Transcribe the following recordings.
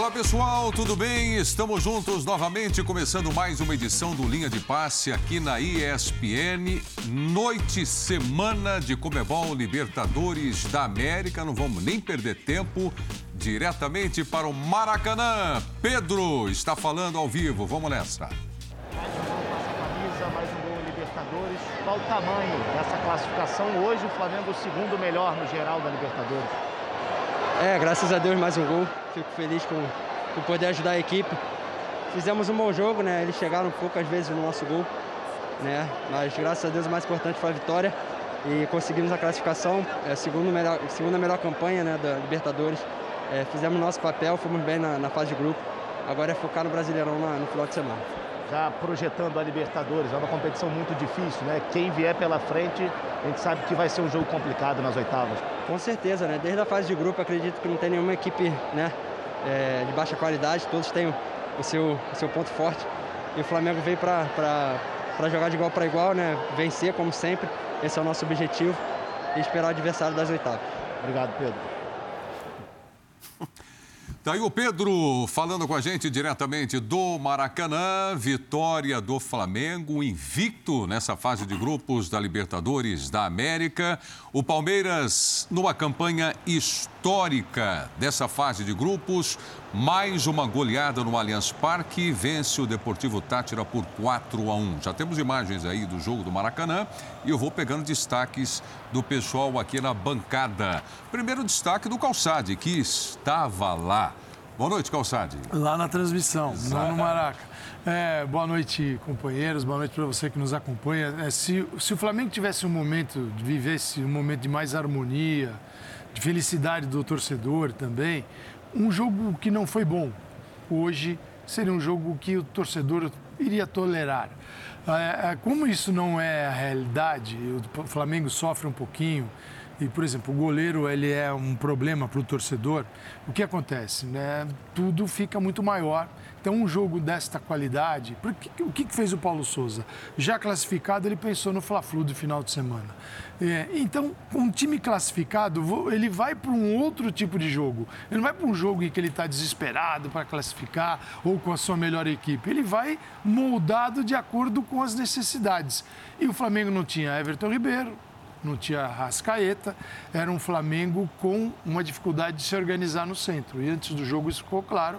Olá pessoal, tudo bem? Estamos juntos novamente, começando mais uma edição do Linha de Passe aqui na ESPN. Noite, semana de Comebol Libertadores da América. Não vamos nem perder tempo. Diretamente para o Maracanã. Pedro está falando ao vivo. Vamos nessa. Mais um gol camisa, mais um gol Libertadores. Qual o tamanho dessa classificação? Hoje o Flamengo é o segundo melhor no geral da Libertadores. É, graças a Deus mais um gol. Fico feliz com, com poder ajudar a equipe. Fizemos um bom jogo, né? Eles chegaram poucas vezes no nosso gol, né? Mas graças a Deus o mais importante foi a vitória e conseguimos a classificação. É a segunda melhor, segunda melhor campanha né, da Libertadores. É, fizemos nosso papel, fomos bem na, na, fase de grupo. Agora é focar no Brasileirão na, no final de semana. Já projetando a Libertadores, é uma competição muito difícil, né? Quem vier pela frente, a gente sabe que vai ser um jogo complicado nas oitavas. Com certeza, né? Desde a fase de grupo, acredito que não tem nenhuma equipe né, é, de baixa qualidade, todos têm o seu, o seu ponto forte. E o Flamengo veio para jogar de igual para igual, né? Vencer, como sempre. Esse é o nosso objetivo. E esperar o adversário das oitavas. Obrigado, Pedro. Tá aí o Pedro falando com a gente diretamente do Maracanã. Vitória do Flamengo, invicto nessa fase de grupos da Libertadores da América. O Palmeiras, numa campanha histórica dessa fase de grupos, mais uma goleada no Allianz Parque, vence o Deportivo Tátira por 4 a 1. Já temos imagens aí do jogo do Maracanã e eu vou pegando destaques do pessoal aqui na bancada. Primeiro destaque do Calçade, que estava lá. Boa noite, Calçade. Lá na transmissão, não no Maraca. É, boa noite, companheiros. Boa noite para você que nos acompanha. É, se, se o Flamengo tivesse um momento, vivesse um momento de mais harmonia, de felicidade do torcedor também, um jogo que não foi bom hoje seria um jogo que o torcedor iria tolerar. É, é, como isso não é a realidade, o Flamengo sofre um pouquinho, e, por exemplo, o goleiro ele é um problema para o torcedor, o que acontece? Né? Tudo fica muito maior. Então, um jogo desta qualidade, porque, o que fez o Paulo Souza? Já classificado, ele pensou no Fla-Flu do final de semana. É, então, um time classificado, ele vai para um outro tipo de jogo. Ele não vai para um jogo em que ele está desesperado para classificar ou com a sua melhor equipe. Ele vai moldado de acordo com as necessidades. E o Flamengo não tinha Everton Ribeiro, não tinha Rascaeta, era um Flamengo com uma dificuldade de se organizar no centro. E antes do jogo isso ficou claro,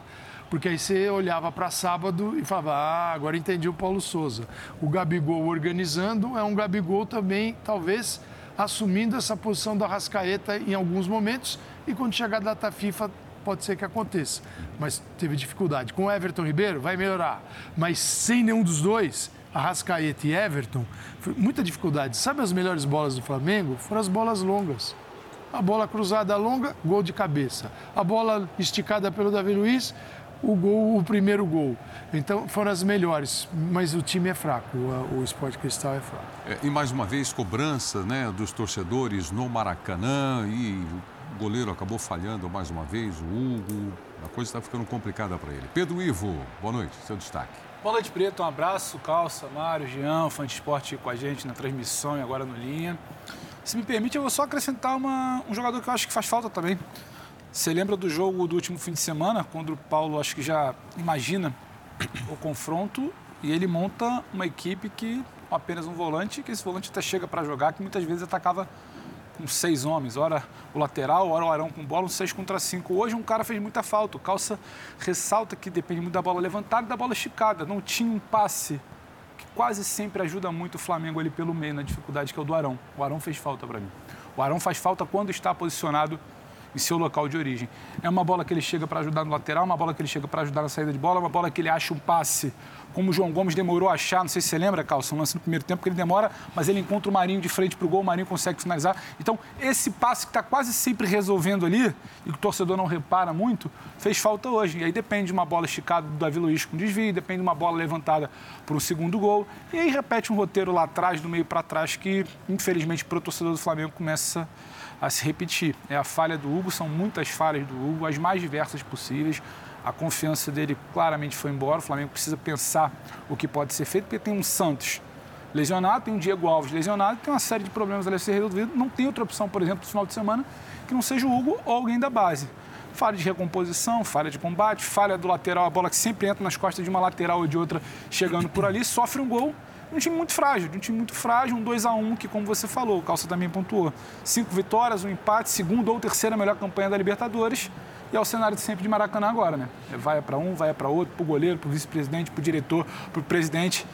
porque aí você olhava para sábado e falava, ah, agora entendi o Paulo Souza. O Gabigol organizando é um Gabigol também, talvez, assumindo essa posição da Rascaeta em alguns momentos, e quando chegar a data FIFA pode ser que aconteça. Mas teve dificuldade. Com Everton Ribeiro, vai melhorar. Mas sem nenhum dos dois, Arrascaeta e Everton, foi muita dificuldade. Sabe as melhores bolas do Flamengo? Foram as bolas longas. A bola cruzada longa, gol de cabeça. A bola esticada pelo Davi Luiz, o gol, o primeiro gol. Então foram as melhores, mas o time é fraco, o, o Esporte Cristal é fraco. É, e mais uma vez, cobrança né, dos torcedores no Maracanã e o goleiro acabou falhando mais uma vez, o Hugo. A coisa está ficando complicada para ele. Pedro Ivo, boa noite, seu destaque. Bola de Preto, um abraço, Calça, Mário, Jean, fã de esporte com a gente na transmissão e agora no Linha. Se me permite, eu vou só acrescentar uma, um jogador que eu acho que faz falta também. Você lembra do jogo do último fim de semana, quando o Paulo acho que já imagina o confronto e ele monta uma equipe que apenas um volante, que esse volante até chega para jogar, que muitas vezes atacava com seis homens, ora o lateral, ora o Arão com bola, um seis contra cinco. Hoje um cara fez muita falta. O Calça ressalta que depende muito da bola levantada e da bola esticada. Não tinha um passe que quase sempre ajuda muito o Flamengo ali pelo meio na dificuldade que é o do Arão. O Arão fez falta para mim. O Arão faz falta quando está posicionado em seu local de origem. É uma bola que ele chega para ajudar no lateral, uma bola que ele chega para ajudar na saída de bola, uma bola que ele acha um passe, como o João Gomes demorou a achar, não sei se você lembra, Calça, um lance no primeiro tempo que ele demora, mas ele encontra o Marinho de frente para o gol, o Marinho consegue finalizar. Então, esse passe que está quase sempre resolvendo ali, e que o torcedor não repara muito, fez falta hoje. E aí depende de uma bola esticada do Davi Luiz com desvio, depende de uma bola levantada para o segundo gol. E aí repete um roteiro lá atrás, do meio para trás, que infelizmente para o torcedor do Flamengo começa a a se repetir. É a falha do Hugo, são muitas falhas do Hugo, as mais diversas possíveis. A confiança dele claramente foi embora. O Flamengo precisa pensar o que pode ser feito, porque tem um Santos lesionado, tem um Diego Alves lesionado, tem uma série de problemas a ser resolvido. Não tem outra opção, por exemplo, no final de semana, que não seja o Hugo ou alguém da base. falha de recomposição, falha de combate, falha do lateral, a bola que sempre entra nas costas de uma lateral ou de outra chegando por ali, sofre um gol. Um time muito frágil, um time muito frágil, um 2 a 1 que, como você falou, o Calça também pontuou. Cinco vitórias, um empate, segunda ou terceira melhor campanha da Libertadores. E é o cenário de sempre de Maracanã agora, né? Vai para um, vai para outro, para o goleiro, para o vice-presidente, para o diretor, para o presidente.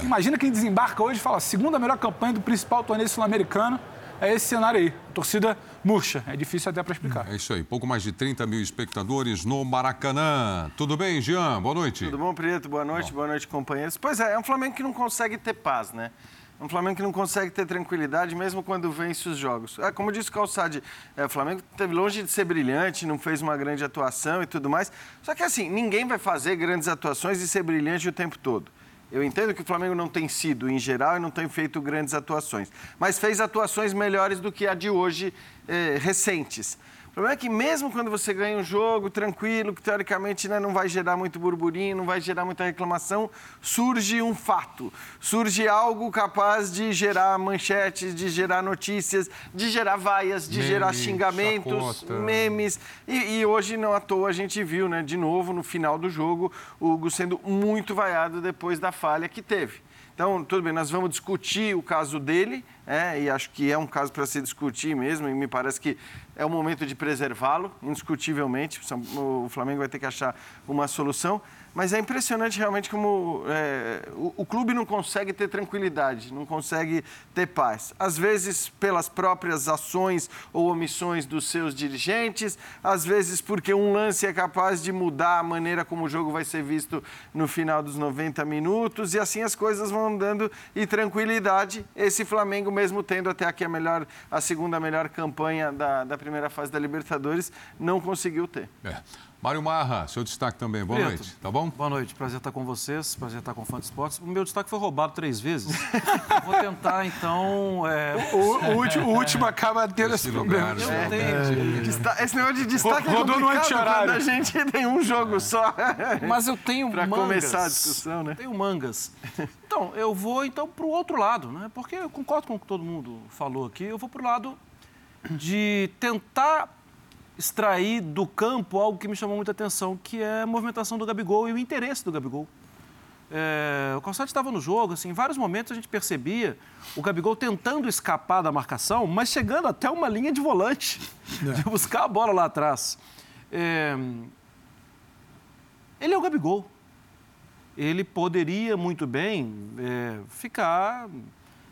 É. Imagina quem desembarca hoje e fala, segunda melhor campanha do principal torneio sul-americano é esse cenário aí. Torcida murcha. É difícil até para explicar. É isso aí. Pouco mais de 30 mil espectadores no Maracanã. Tudo bem, Jean? Boa noite. Tudo bom, Preto? Boa noite, bom. boa noite, companheiros. Pois é, é um Flamengo que não consegue ter paz, né? É um Flamengo que não consegue ter tranquilidade mesmo quando vence os jogos. É, como disse o Calçade, é, o Flamengo teve longe de ser brilhante, não fez uma grande atuação e tudo mais. Só que assim, ninguém vai fazer grandes atuações e ser brilhante o tempo todo. Eu entendo que o Flamengo não tem sido, em geral, e não tem feito grandes atuações, mas fez atuações melhores do que a de hoje, eh, recentes problema é que mesmo quando você ganha um jogo tranquilo, que teoricamente né, não vai gerar muito burburinho, não vai gerar muita reclamação, surge um fato, surge algo capaz de gerar manchetes, de gerar notícias, de gerar vaias, de gerar xingamentos, chacota. memes. E, e, hoje, não à toa, a gente viu, né, de novo, no final do jogo, o Hugo sendo muito vaiado depois da falha que teve. Então, tudo bem, nós vamos discutir o caso dele, é, e acho que é um caso para se discutir mesmo, e me parece que é o momento de preservá-lo, indiscutivelmente. O Flamengo vai ter que achar uma solução. Mas é impressionante realmente como é, o, o, clube não consegue ter tranquilidade, não consegue ter paz. Às vezes pelas próprias ações ou omissões dos seus dirigentes, às vezes porque um lance é capaz de mudar a maneira como o jogo vai ser visto no final dos 90 minutos e assim as coisas vão andando e tranquilidade. Esse Flamengo, mesmo tendo até aqui a melhor, a segunda melhor campanha da, da primeira fase da Libertadores, não conseguiu ter. É. Mário Marra, seu destaque também. Boa Preto. noite, tá bom? Boa noite, prazer estar com vocês, prazer estar com o Fã de Esportes. O meu destaque foi roubado três vezes. Vou tentar, então... É... O, o, último, o último acaba tendo esse, esse problema. É, é. Esse negócio de destaque Rodou é complicado quando a gente tem um jogo só. Mas eu tenho pra mangas. começar a discussão, né? Tenho mangas. Então, eu vou então para o outro lado, né? Porque eu concordo com o que todo mundo falou aqui. Eu vou para o lado de tentar extrair do campo algo que me chamou muita atenção, que é a movimentação do Gabigol e o interesse do Gabigol. É, o Calçado estava no jogo, assim, em vários momentos a gente percebia o Gabigol tentando escapar da marcação, mas chegando até uma linha de volante, é. de buscar a bola lá atrás. É, ele é o Gabigol. Ele poderia muito bem é, ficar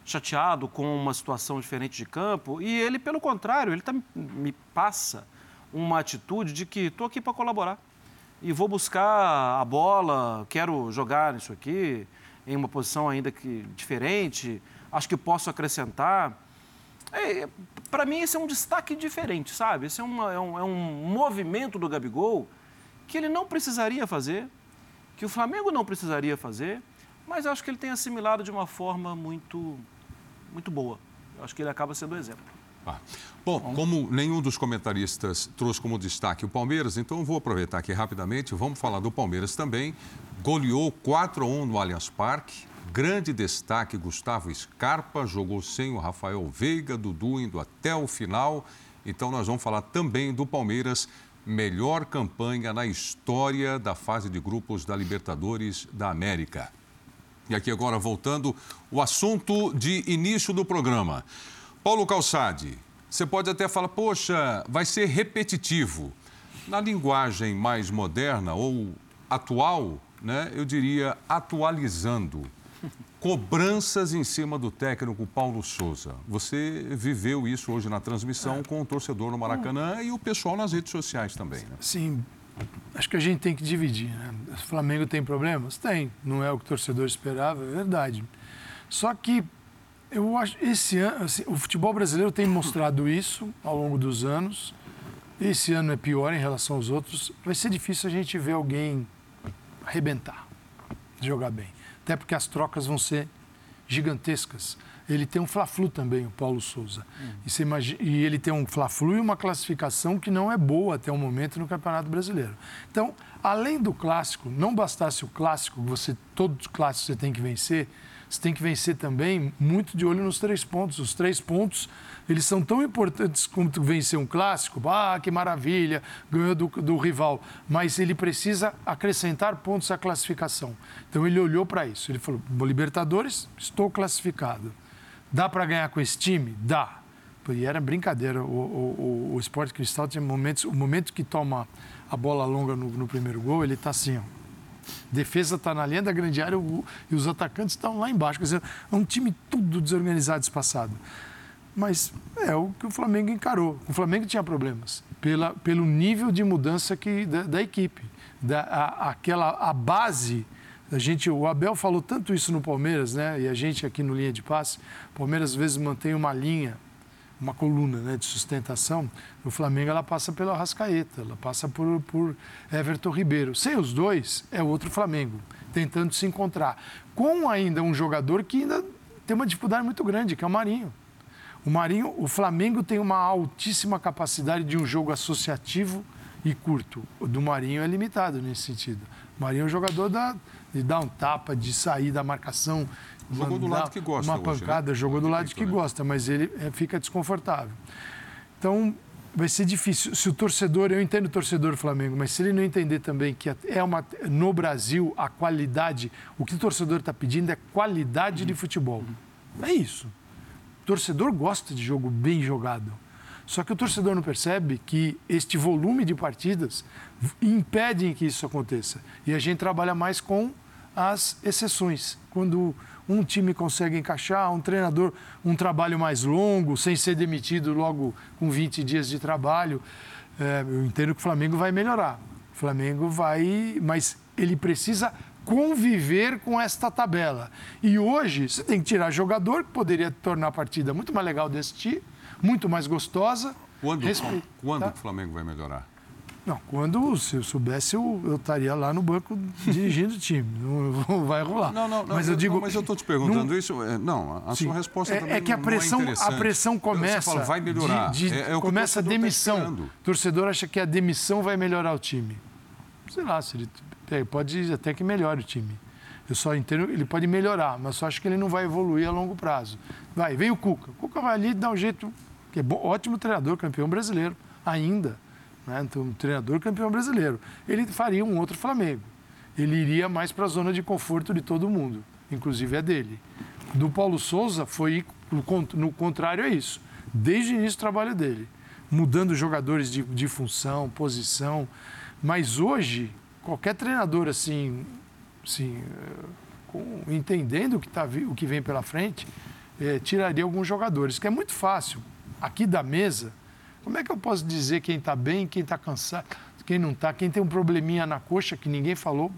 chateado com uma situação diferente de campo e ele, pelo contrário, ele tá, me passa uma atitude de que estou aqui para colaborar e vou buscar a bola, quero jogar isso aqui em uma posição ainda que diferente, acho que posso acrescentar. É, para mim, esse é um destaque diferente, sabe? Esse é, uma, é, um, é um movimento do Gabigol que ele não precisaria fazer, que o Flamengo não precisaria fazer, mas acho que ele tem assimilado de uma forma muito, muito boa. acho que ele acaba sendo exemplo. Ah. Bom, como nenhum dos comentaristas trouxe como destaque o Palmeiras, então vou aproveitar aqui rapidamente. Vamos falar do Palmeiras também. Goleou 4 a 1 no Allianz Parque. Grande destaque, Gustavo Scarpa jogou sem o Rafael Veiga, Dudu indo até o final. Então nós vamos falar também do Palmeiras, melhor campanha na história da fase de grupos da Libertadores da América. E aqui agora voltando o assunto de início do programa. Paulo Calçade, você pode até falar, poxa, vai ser repetitivo. Na linguagem mais moderna ou atual, né, eu diria atualizando. Cobranças em cima do técnico Paulo Souza. Você viveu isso hoje na transmissão é. com o torcedor no Maracanã e o pessoal nas redes sociais também. Né? Sim, acho que a gente tem que dividir. Né? O Flamengo tem problemas? Tem. Não é o que o torcedor esperava, é verdade. Só que eu acho esse ano, assim, o futebol brasileiro tem mostrado isso ao longo dos anos. Esse ano é pior em relação aos outros. Vai ser difícil a gente ver alguém arrebentar, jogar bem. Até porque as trocas vão ser gigantescas. Ele tem um Fla-Flu também, o Paulo Souza. Hum. E, imagina, e, ele tem um Fla-Flu e uma classificação que não é boa até o momento no Campeonato Brasileiro. Então, além do clássico, não bastasse o clássico, você todos os clássicos você tem que vencer, você tem que vencer também muito de olho nos três pontos. Os três pontos, eles são tão importantes como vencer um clássico. Ah, que maravilha, ganhou do, do rival. Mas ele precisa acrescentar pontos à classificação. Então ele olhou para isso. Ele falou: Libertadores, estou classificado. Dá para ganhar com esse time? Dá. E era brincadeira. O, o, o, o Sport Cristal tinha momentos. O momento que toma a bola longa no, no primeiro gol, ele está assim, ó. Defesa está na linha da grande área o, e os atacantes estão lá embaixo. Quer dizer, é um time tudo desorganizado, espaçado. Mas é o que o Flamengo encarou. O Flamengo tinha problemas pela, pelo nível de mudança que, da, da equipe. Da, a, aquela, a base a gente, o Abel falou tanto isso no Palmeiras, né? E a gente aqui no linha de passe, o Palmeiras às vezes mantém uma linha uma coluna né, de sustentação, o Flamengo ela passa pelo Arrascaeta, ela passa por, por Everton Ribeiro. Sem os dois, é outro Flamengo, tentando se encontrar. Com ainda um jogador que ainda tem uma dificuldade muito grande, que é o Marinho. O Marinho, o Flamengo tem uma altíssima capacidade de um jogo associativo e curto. O do Marinho é limitado nesse sentido. O Marinho é um jogador da, de dar um tapa, de sair da marcação, Jogou do lado que gosta. Uma hoje, pancada, né? jogou do lado que né? gosta, mas ele é, fica desconfortável. Então, vai ser difícil. Se o torcedor, eu entendo o torcedor do Flamengo, mas se ele não entender também que é uma no Brasil a qualidade, o que o torcedor está pedindo é qualidade uhum. de futebol. É isso. O torcedor gosta de jogo bem jogado. Só que o torcedor não percebe que este volume de partidas impedem que isso aconteça. E a gente trabalha mais com as exceções. Quando um time consegue encaixar, um treinador, um trabalho mais longo, sem ser demitido logo com 20 dias de trabalho. É, eu entendo que o Flamengo vai melhorar. O Flamengo vai, mas ele precisa conviver com esta tabela. E hoje você tem que tirar jogador que poderia tornar a partida muito mais legal de assistir, muito mais gostosa. Quando, quando tá? o Flamengo vai melhorar? Não, quando se eu soubesse, eu, eu estaria lá no banco dirigindo o time. Não, não, vai rolar. Não, não, mas eu, digo. Mas eu estou te perguntando não, isso. É, não, a sim, sua resposta é, também é que a pressão, é a pressão começa. Você fala, vai melhorar. De, de, é, é começa a tá demissão. Tá o torcedor acha que a demissão vai melhorar o time. Sei lá, se ele pode até que melhore o time. Eu só entendo, ele pode melhorar, mas só acho que ele não vai evoluir a longo prazo. Vai, vem o Cuca. O Cuca vai ali e dá um jeito, que é bom, ótimo treinador, campeão brasileiro, ainda né? então, um treinador campeão brasileiro. Ele faria um outro Flamengo. Ele iria mais para a zona de conforto de todo mundo, inclusive a dele. Do Paulo Souza foi no contrário a isso. Desde o início do trabalho dele, mudando jogadores de, de função, posição. Mas hoje, qualquer treinador assim, assim com, entendendo o que, tá, o que vem pela frente, é, tiraria alguns jogadores, que é muito fácil. Aqui da mesa, como é que eu posso dizer quem está bem, quem está cansado, quem não está, quem tem um probleminha na coxa que ninguém falou?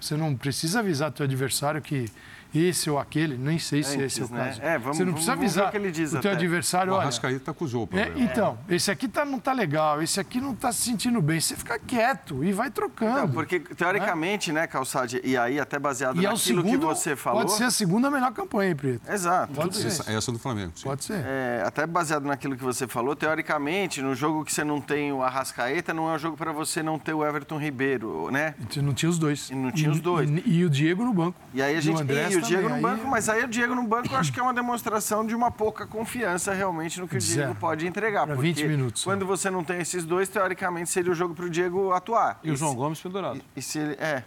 Você não precisa avisar teu adversário que esse ou aquele, nem sei se Antes, esse é o né? caso. É, vamos, Você não precisa avisar o, que ele diz o teu adversário. O Arrascaeta acusou o problema. É, então, esse aqui tá, não está legal, esse aqui não está se sentindo bem. Você fica quieto e vai trocando. Não, porque, teoricamente, né, né Calçade, e aí até baseado e é naquilo segundo, que você falou... Pode ser a segunda melhor campanha, Preto. Exato. Pode ser. Essa, essa do Flamengo. Sim. Pode ser. É, até baseado naquilo que você falou, teoricamente, no jogo que você não tem o Arrascaeta, não é um jogo para você não ter o Everton Ribeiro, né? E não tinha os dois. E não tinha e, os dois. E, e, o Diego no banco. E aí a gente... E, e o Diego no banco, mas mas aí o Diego no banco eu acho que é uma demonstração de uma pouca confiança realmente no que o Diego pode entregar. Pra 20 minutos. Quando você não tem esses dois, teoricamente seria o jogo para o Diego atuar. E, e o João se, Gomes pendurado. E, e, se ele, é.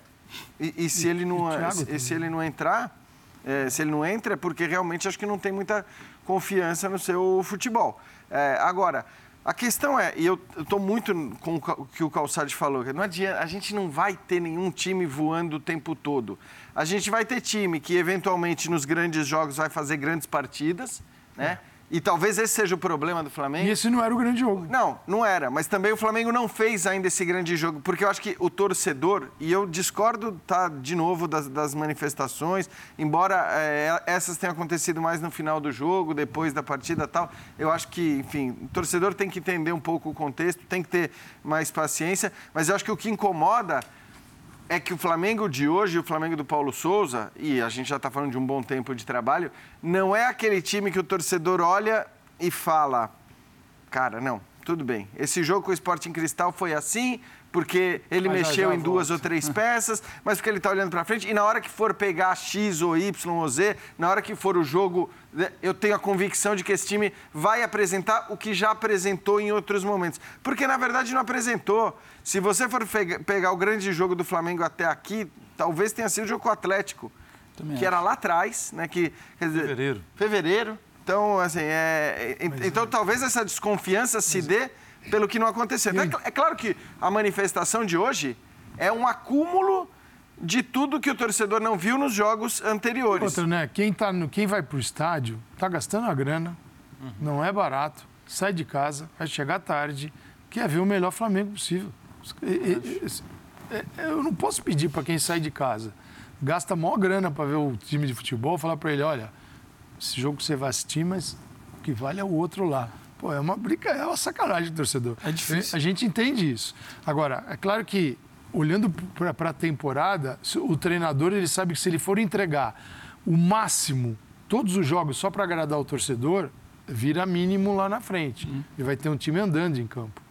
E, e se, ele não, se, se, ele não entrar, é, se ele não entra, é porque realmente acho que não tem muita confiança no seu futebol. É, agora, a questão é, e eu estou muito com o que o Calçade falou, que não adianta, a gente não vai ter nenhum time voando o tempo todo. A gente vai ter time que eventualmente nos grandes jogos vai fazer grandes partidas, né? É. E talvez esse seja o problema do Flamengo. E esse não era o grande jogo. Não, não era. Mas também o Flamengo não fez ainda esse grande jogo. Porque eu acho que o torcedor, e eu discordo, tá, de novo, das, das manifestações, embora é, essas tenham acontecido mais no final do jogo, depois da partida tal, eu acho que, enfim, o torcedor tem que entender um pouco o contexto, tem que ter mais paciência. Mas eu acho que o que incomoda é que o Flamengo de hoje, o Flamengo do Paulo Souza, e a gente já está falando de um bom tempo de trabalho, não é aquele time que o torcedor olha e fala: cara, não, tudo bem. Esse jogo com o Sporting Cristal foi assim, porque ele Mas mexeu já em duas ou três peças, mas porque ele está olhando para frente. E na hora que for pegar X ou Y ou Z, na hora que for o jogo, né, eu tenho a convicção de que esse time vai apresentar o que já apresentou em outros momentos. Porque, na verdade, não apresentou. Se você for pega- pegar o grande jogo do Flamengo até aqui, talvez tenha sido o jogo com o Atlético, Também que era lá atrás, né? Que, quer dizer, Fevereiro. Fevereiro. Então, assim, é, é- então talvez essa desconfiança se dê pelo que não aconteceu. Então, é é claro que a manifestação de hoje é um acúmulo de tudo que o torcedor não viu nos jogos anteriores. Outra, né? Quem, tá no, quem vai pro estádio tá gastando a grana, não é barato, sai de casa, vai chegar tarde, quer ver o melhor Flamengo possível. E- é- Eu não posso pedir para quem sai de casa, gasta a maior grana para ver o time de futebol, falar para ele, olha, esse jogo você vai assistir, mas o que vale é o outro lá. Pô, é uma briga, é uma sacanagem do torcedor. É difícil. A gente entende isso. Agora, é claro que, olhando para a temporada, o treinador ele sabe que se ele for entregar o máximo, todos os jogos, só para agradar o torcedor, vira mínimo lá na frente. E vai ter um time andando em campo.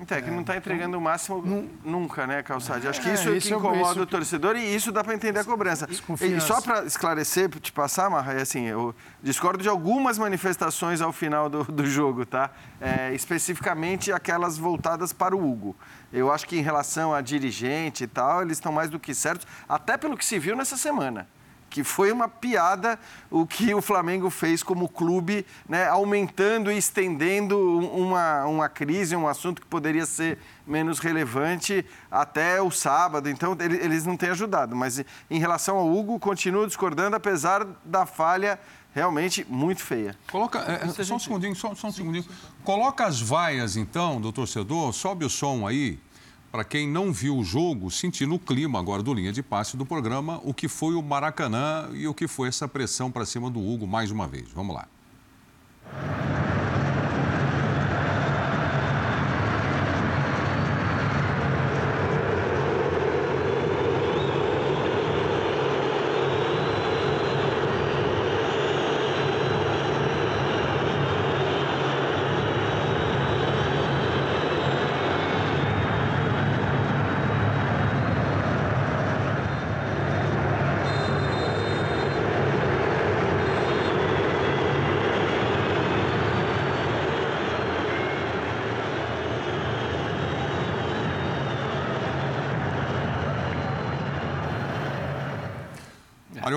Então, é que não está entregando o máximo nunca, né, Calçade? Acho que É, isso é, que é incomoda é o torcedor e isso dá para entender a cobrança. E só para esclarecer, te passar, Marra, é assim, eu discordo de algumas manifestações ao final do, do jogo, tá? É, especificamente aquelas voltadas para o Hugo. Eu acho que em relação a dirigente e tal, eles estão mais do que certos, até pelo que se viu nessa semana. Que foi uma piada o que o Flamengo fez como clube, né, aumentando e estendendo um- uma, uma crise, um assunto que poderia ser menos relevante até o sábado. Então, ele- eles não têm ajudado. Mas em relação ao Hugo, continuo discordando, apesar da falha realmente muito feia. Coloca, é, é, só um segundinho, só, só um segundinho. Coloca as vaias, então, do torcedor, sobe o som aí, para quem não viu o jogo, sentir no clima agora do linha de passe do programa o que foi o Maracanã e o que foi essa pressão para cima do Hugo mais uma vez. Vamos lá.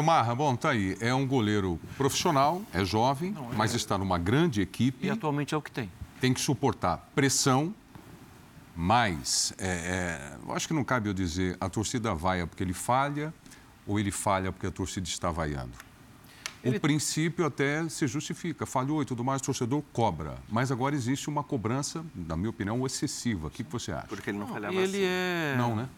Mário Marra, bom, tá aí. É um goleiro profissional, é jovem, mas está numa grande equipe. E atualmente é o que tem. tem que suportar pressão, mas é, é, eu acho que não cabe eu dizer a torcida vaia porque ele falha ou ele falha porque a torcida está vaiando. O princípio até se justifica, falhou e tudo mais, o torcedor cobra. Mas agora existe uma cobrança, na minha opinião, excessiva. O que, que você acha? Porque ele não falhava E ele assim. é. Não, né?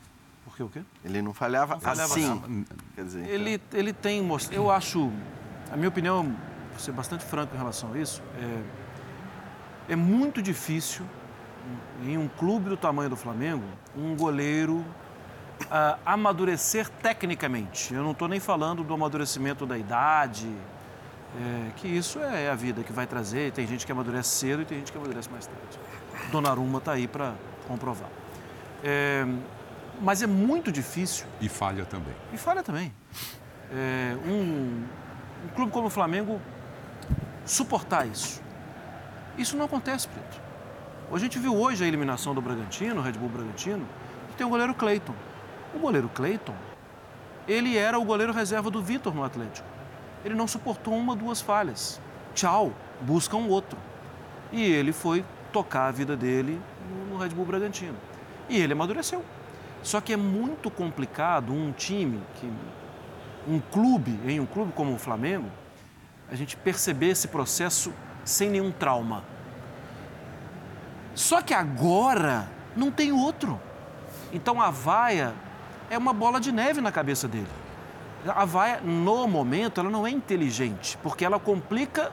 Por quê o quê? Ele não falhava, falhava assim. Quer dizer, então- Ele, ele tem mostrado. Eu acho, a minha opinião, vou ser bastante franco em relação a isso, é, é muito difícil em um clube do tamanho do Flamengo um goleiro ah, amadurecer tecnicamente. Eu não estou nem falando do amadurecimento da idade, é, que isso é a vida que vai trazer. Tem gente que amadurece cedo e tem gente que amadurece mais tarde. Donnarumma está aí para comprovar. É, mas é muito difícil E falha também. e falha também. É, um, um clube como o Flamengo suportar isso. Isso não acontece, Preto. A gente viu hoje a eliminação do Bragantino, Red Bull Bragantino, que tem o goleiro Cleiton. O goleiro Cleiton, ele era o goleiro reserva do Vitor no Atlético. Ele não suportou uma, duas falhas. Tchau, busca um outro. E ele foi tocar a vida dele no Red Bull Bragantino. E ele amadureceu. Só que é muito complicado um time, que, um clube, em um clube como o Flamengo, a gente perceber esse processo sem nenhum trauma. Só que agora não tem outro. Então a vaia é uma bola de neve na cabeça dele. A vaia, no momento, ela não é inteligente, porque ela complica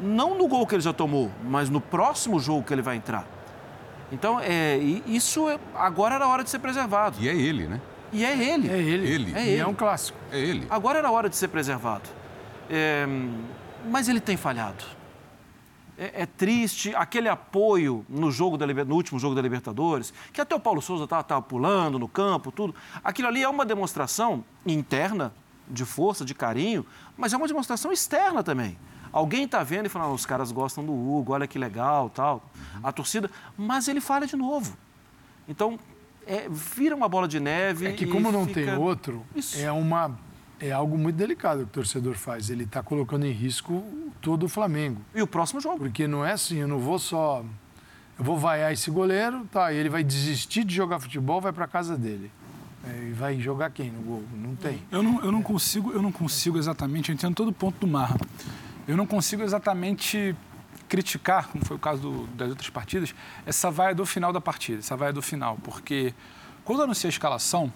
não no gol que ele já tomou, mas no próximo jogo que ele vai entrar. Então, é, e isso é- agora era a hora de ser preservado. E é ele, né? E é ele. É ele. Ele. É E ele. é um clássico. É ele. Agora era a hora de ser preservado. É, mas ele tem falhado. é, é, triste, aquele apoio no jogo da, no último jogo da Libertadores, que até o Paulo Souza estava pulando no campo, tudo. Aquilo ali é uma demonstração interna de força, de carinho, mas é uma demonstração externa também. Alguém está vendo e falando, ah, os caras gostam do Hugo, olha que legal, tal. A torcida, mas ele falha de novo. Então, é, vira uma bola de neve. É que como não fica... tem outro, Isso. é uma é algo muito delicado que o torcedor faz. Ele está colocando em risco todo o Flamengo. E o próximo jogo? Porque não é assim, eu não vou só. Eu vou vaiar esse goleiro, tá? E ele vai desistir de jogar futebol, vai para casa dele. É, e vai jogar quem no gol? Não tem. Eu não, eu não consigo, eu não consigo exatamente, eu entendo todo o ponto do Marra. Eu não consigo exatamente criticar, como foi o caso do, das outras partidas, essa vaia do final da partida, essa vaia do final, porque quando anuncia a escalação,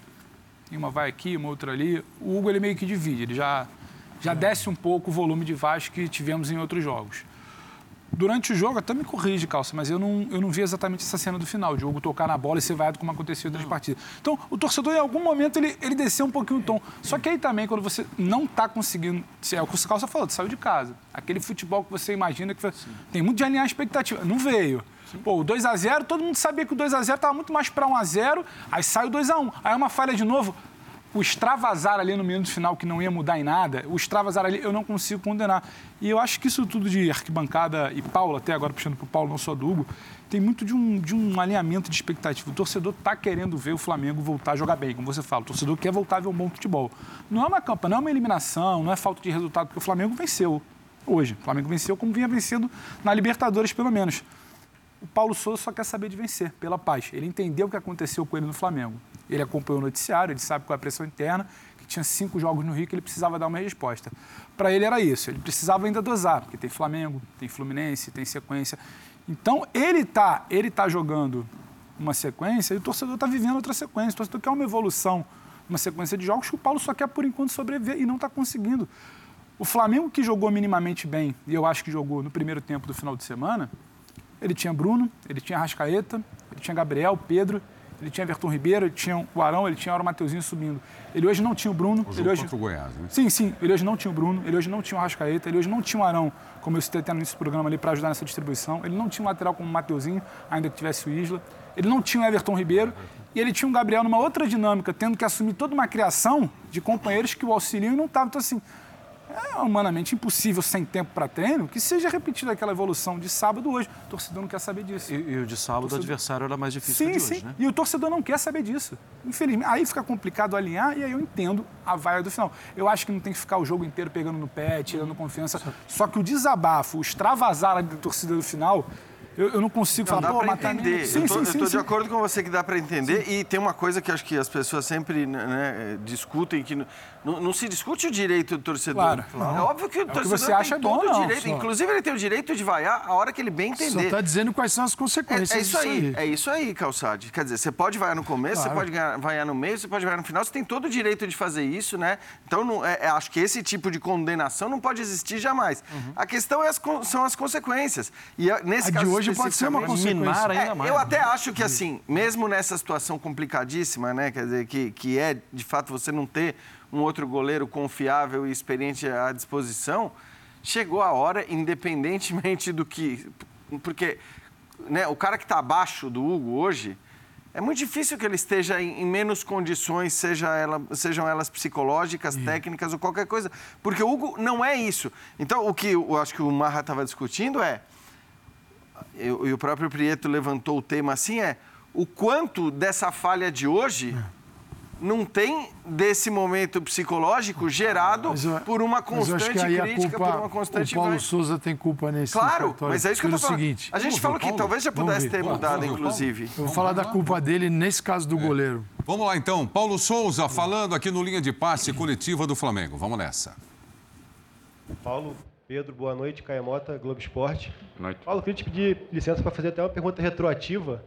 uma vai aqui, uma outra ali, o Hugo ele meio que divide, ele já, já desce um pouco o volume de vaias que tivemos em outros jogos. Durante o jogo, até me corrige, Calça, mas eu não, eu não vi exatamente essa cena do final, de Hugo tocar na bola e ser vaiado como aconteceu em outras partidas. Então, o torcedor, em algum momento, ele, ele desceu um pouquinho o tom. Só que aí também, quando você não está conseguindo... É o que o Calça falou, tu saiu de casa. Aquele futebol que você imagina que... Foi, tem muito de alinhar a expectativa. Não veio. Pô, o 2x0, todo mundo sabia que o 2x0 estava muito mais para 1x0, aí sai o 2x1. Aí é uma falha de novo o extravasar ali no minuto final, que não ia mudar em nada, o extravasar ali eu não consigo condenar. E eu acho que isso tudo de arquibancada e Paulo, até agora puxando para o Paulo, não só do Hugo, tem muito de um, de um alinhamento de expectativa. O torcedor está querendo ver o Flamengo voltar a jogar bem, como você fala. O torcedor quer voltar a ver um bom futebol. Não é uma campanha, não é uma eliminação, não é falta de resultado, porque o Flamengo venceu hoje. O Flamengo venceu como vinha vencendo na Libertadores, pelo menos. O Paulo Souza só quer saber de vencer, pela paz. Ele entendeu o que aconteceu com ele no Flamengo. Ele acompanhou o noticiário, ele sabe qual é a pressão interna, que tinha cinco jogos no Rio que ele precisava dar uma resposta. Para ele era isso, ele precisava ainda dosar, porque tem Flamengo, tem Fluminense, tem sequência. Então, ele está ele tá jogando uma sequência e o torcedor está vivendo outra sequência. O torcedor quer uma evolução, uma sequência de jogos que o Paulo só quer, por enquanto, sobreviver e não está conseguindo. O Flamengo, que jogou minimamente bem, e eu acho que jogou no primeiro tempo do final de semana, ele tinha Bruno, ele tinha Rascaeta, ele tinha Gabriel, Pedro, ele tinha Everton Ribeiro, ele tinha o Arão, ele tinha o Mateuzinho subindo. Ele hoje não tinha o Bruno. O ele hoje... contra o Goiás, né? Sim, sim. Ele hoje não tinha o Bruno, ele hoje não tinha o Rascaeta, ele hoje não tinha o Arão, como eu citei até no início do programa ali, para ajudar nessa distribuição. Ele não tinha um lateral como o Mateuzinho, ainda que tivesse o Isla. Ele não tinha o Everton Ribeiro. E ele tinha um Gabriel numa outra dinâmica, tendo que assumir toda uma criação de companheiros que o auxiliam e não estava. Então, assim, é humanamente impossível, sem tempo para treino, que seja repetida aquela evolução de sábado hoje. O torcedor não quer saber disso. E, e o de sábado, o, torcedor... adversário era mais difícil sim, que sim. hoje, né? E o torcedor não quer saber disso. Infelizmente. Aí fica complicado alinhar e aí eu entendo a vaia do final. Eu acho que não tem que ficar o jogo inteiro pegando no pé, tirando confiança. Só que o desabafo, o extravasar da torcida do final eu, eu não consigo não, falar, dá para entender. Sim, eu tô, sim, sim, eu tô de acordo com você que dá para entender. E tem uma coisa que acho que as pessoas sempre né, né discutem, que não, não, se discute o direito do torcedor. Claro. É óbvio que o é torcedor que você acha tem todo bom, o direito. Inclusive, ele tem o direito de vaiar a hora que ele bem entender. Só está dizendo quais são as consequências é, é isso aí, É isso aí, Calçade. Quer dizer, você pode vaiar no começo, claro. você pode vaiar no meio, você pode vaiar no final. Você tem todo o direito de fazer isso, né? Então, não, é, é acho que esse tipo de condenação não pode existir jamais. Uhum. A questão é as, são as consequências. E nesse a caso hoje pode ser uma consequência minar ainda é, mais. Eu até acho que, assim, mesmo nessa situação complicadíssima, né? Quer dizer, que, que é, de fato, você não ter um outro goleiro confiável e experiente à disposição, chegou a hora, independentemente do que... Porque né, o cara que está abaixo do Hugo hoje... É muito difícil que ele esteja em, menos condições, seja ela, sejam elas psicológicas, técnicas ou qualquer coisa. Porque o Hugo não é isso. Então, o que eu acho que o Marra estava discutindo é eu, e o próprio Prieto levantou o tema assim, é o quanto dessa falha de hoje não tem desse momento psicológico gerado eu, por uma constante crítica, culpa, por uma constante... O Paulo vai... Souza tem culpa nesse Claro, mas é isso que eu tô falando. Seguinte, a gente falou que talvez já pudesse ter mudado, inclusive. Eu vou falar da culpa dele nesse caso do é. goleiro. Vamos lá, então. Paulo Souza falando aqui no Linha de Passe coletiva do Flamengo. Vamos nessa. Paulo, Pedro, boa noite. Caia Mota, Globo Esporte. Boa noite. Paulo, queria te pedir licença para fazer até uma pergunta retroativa,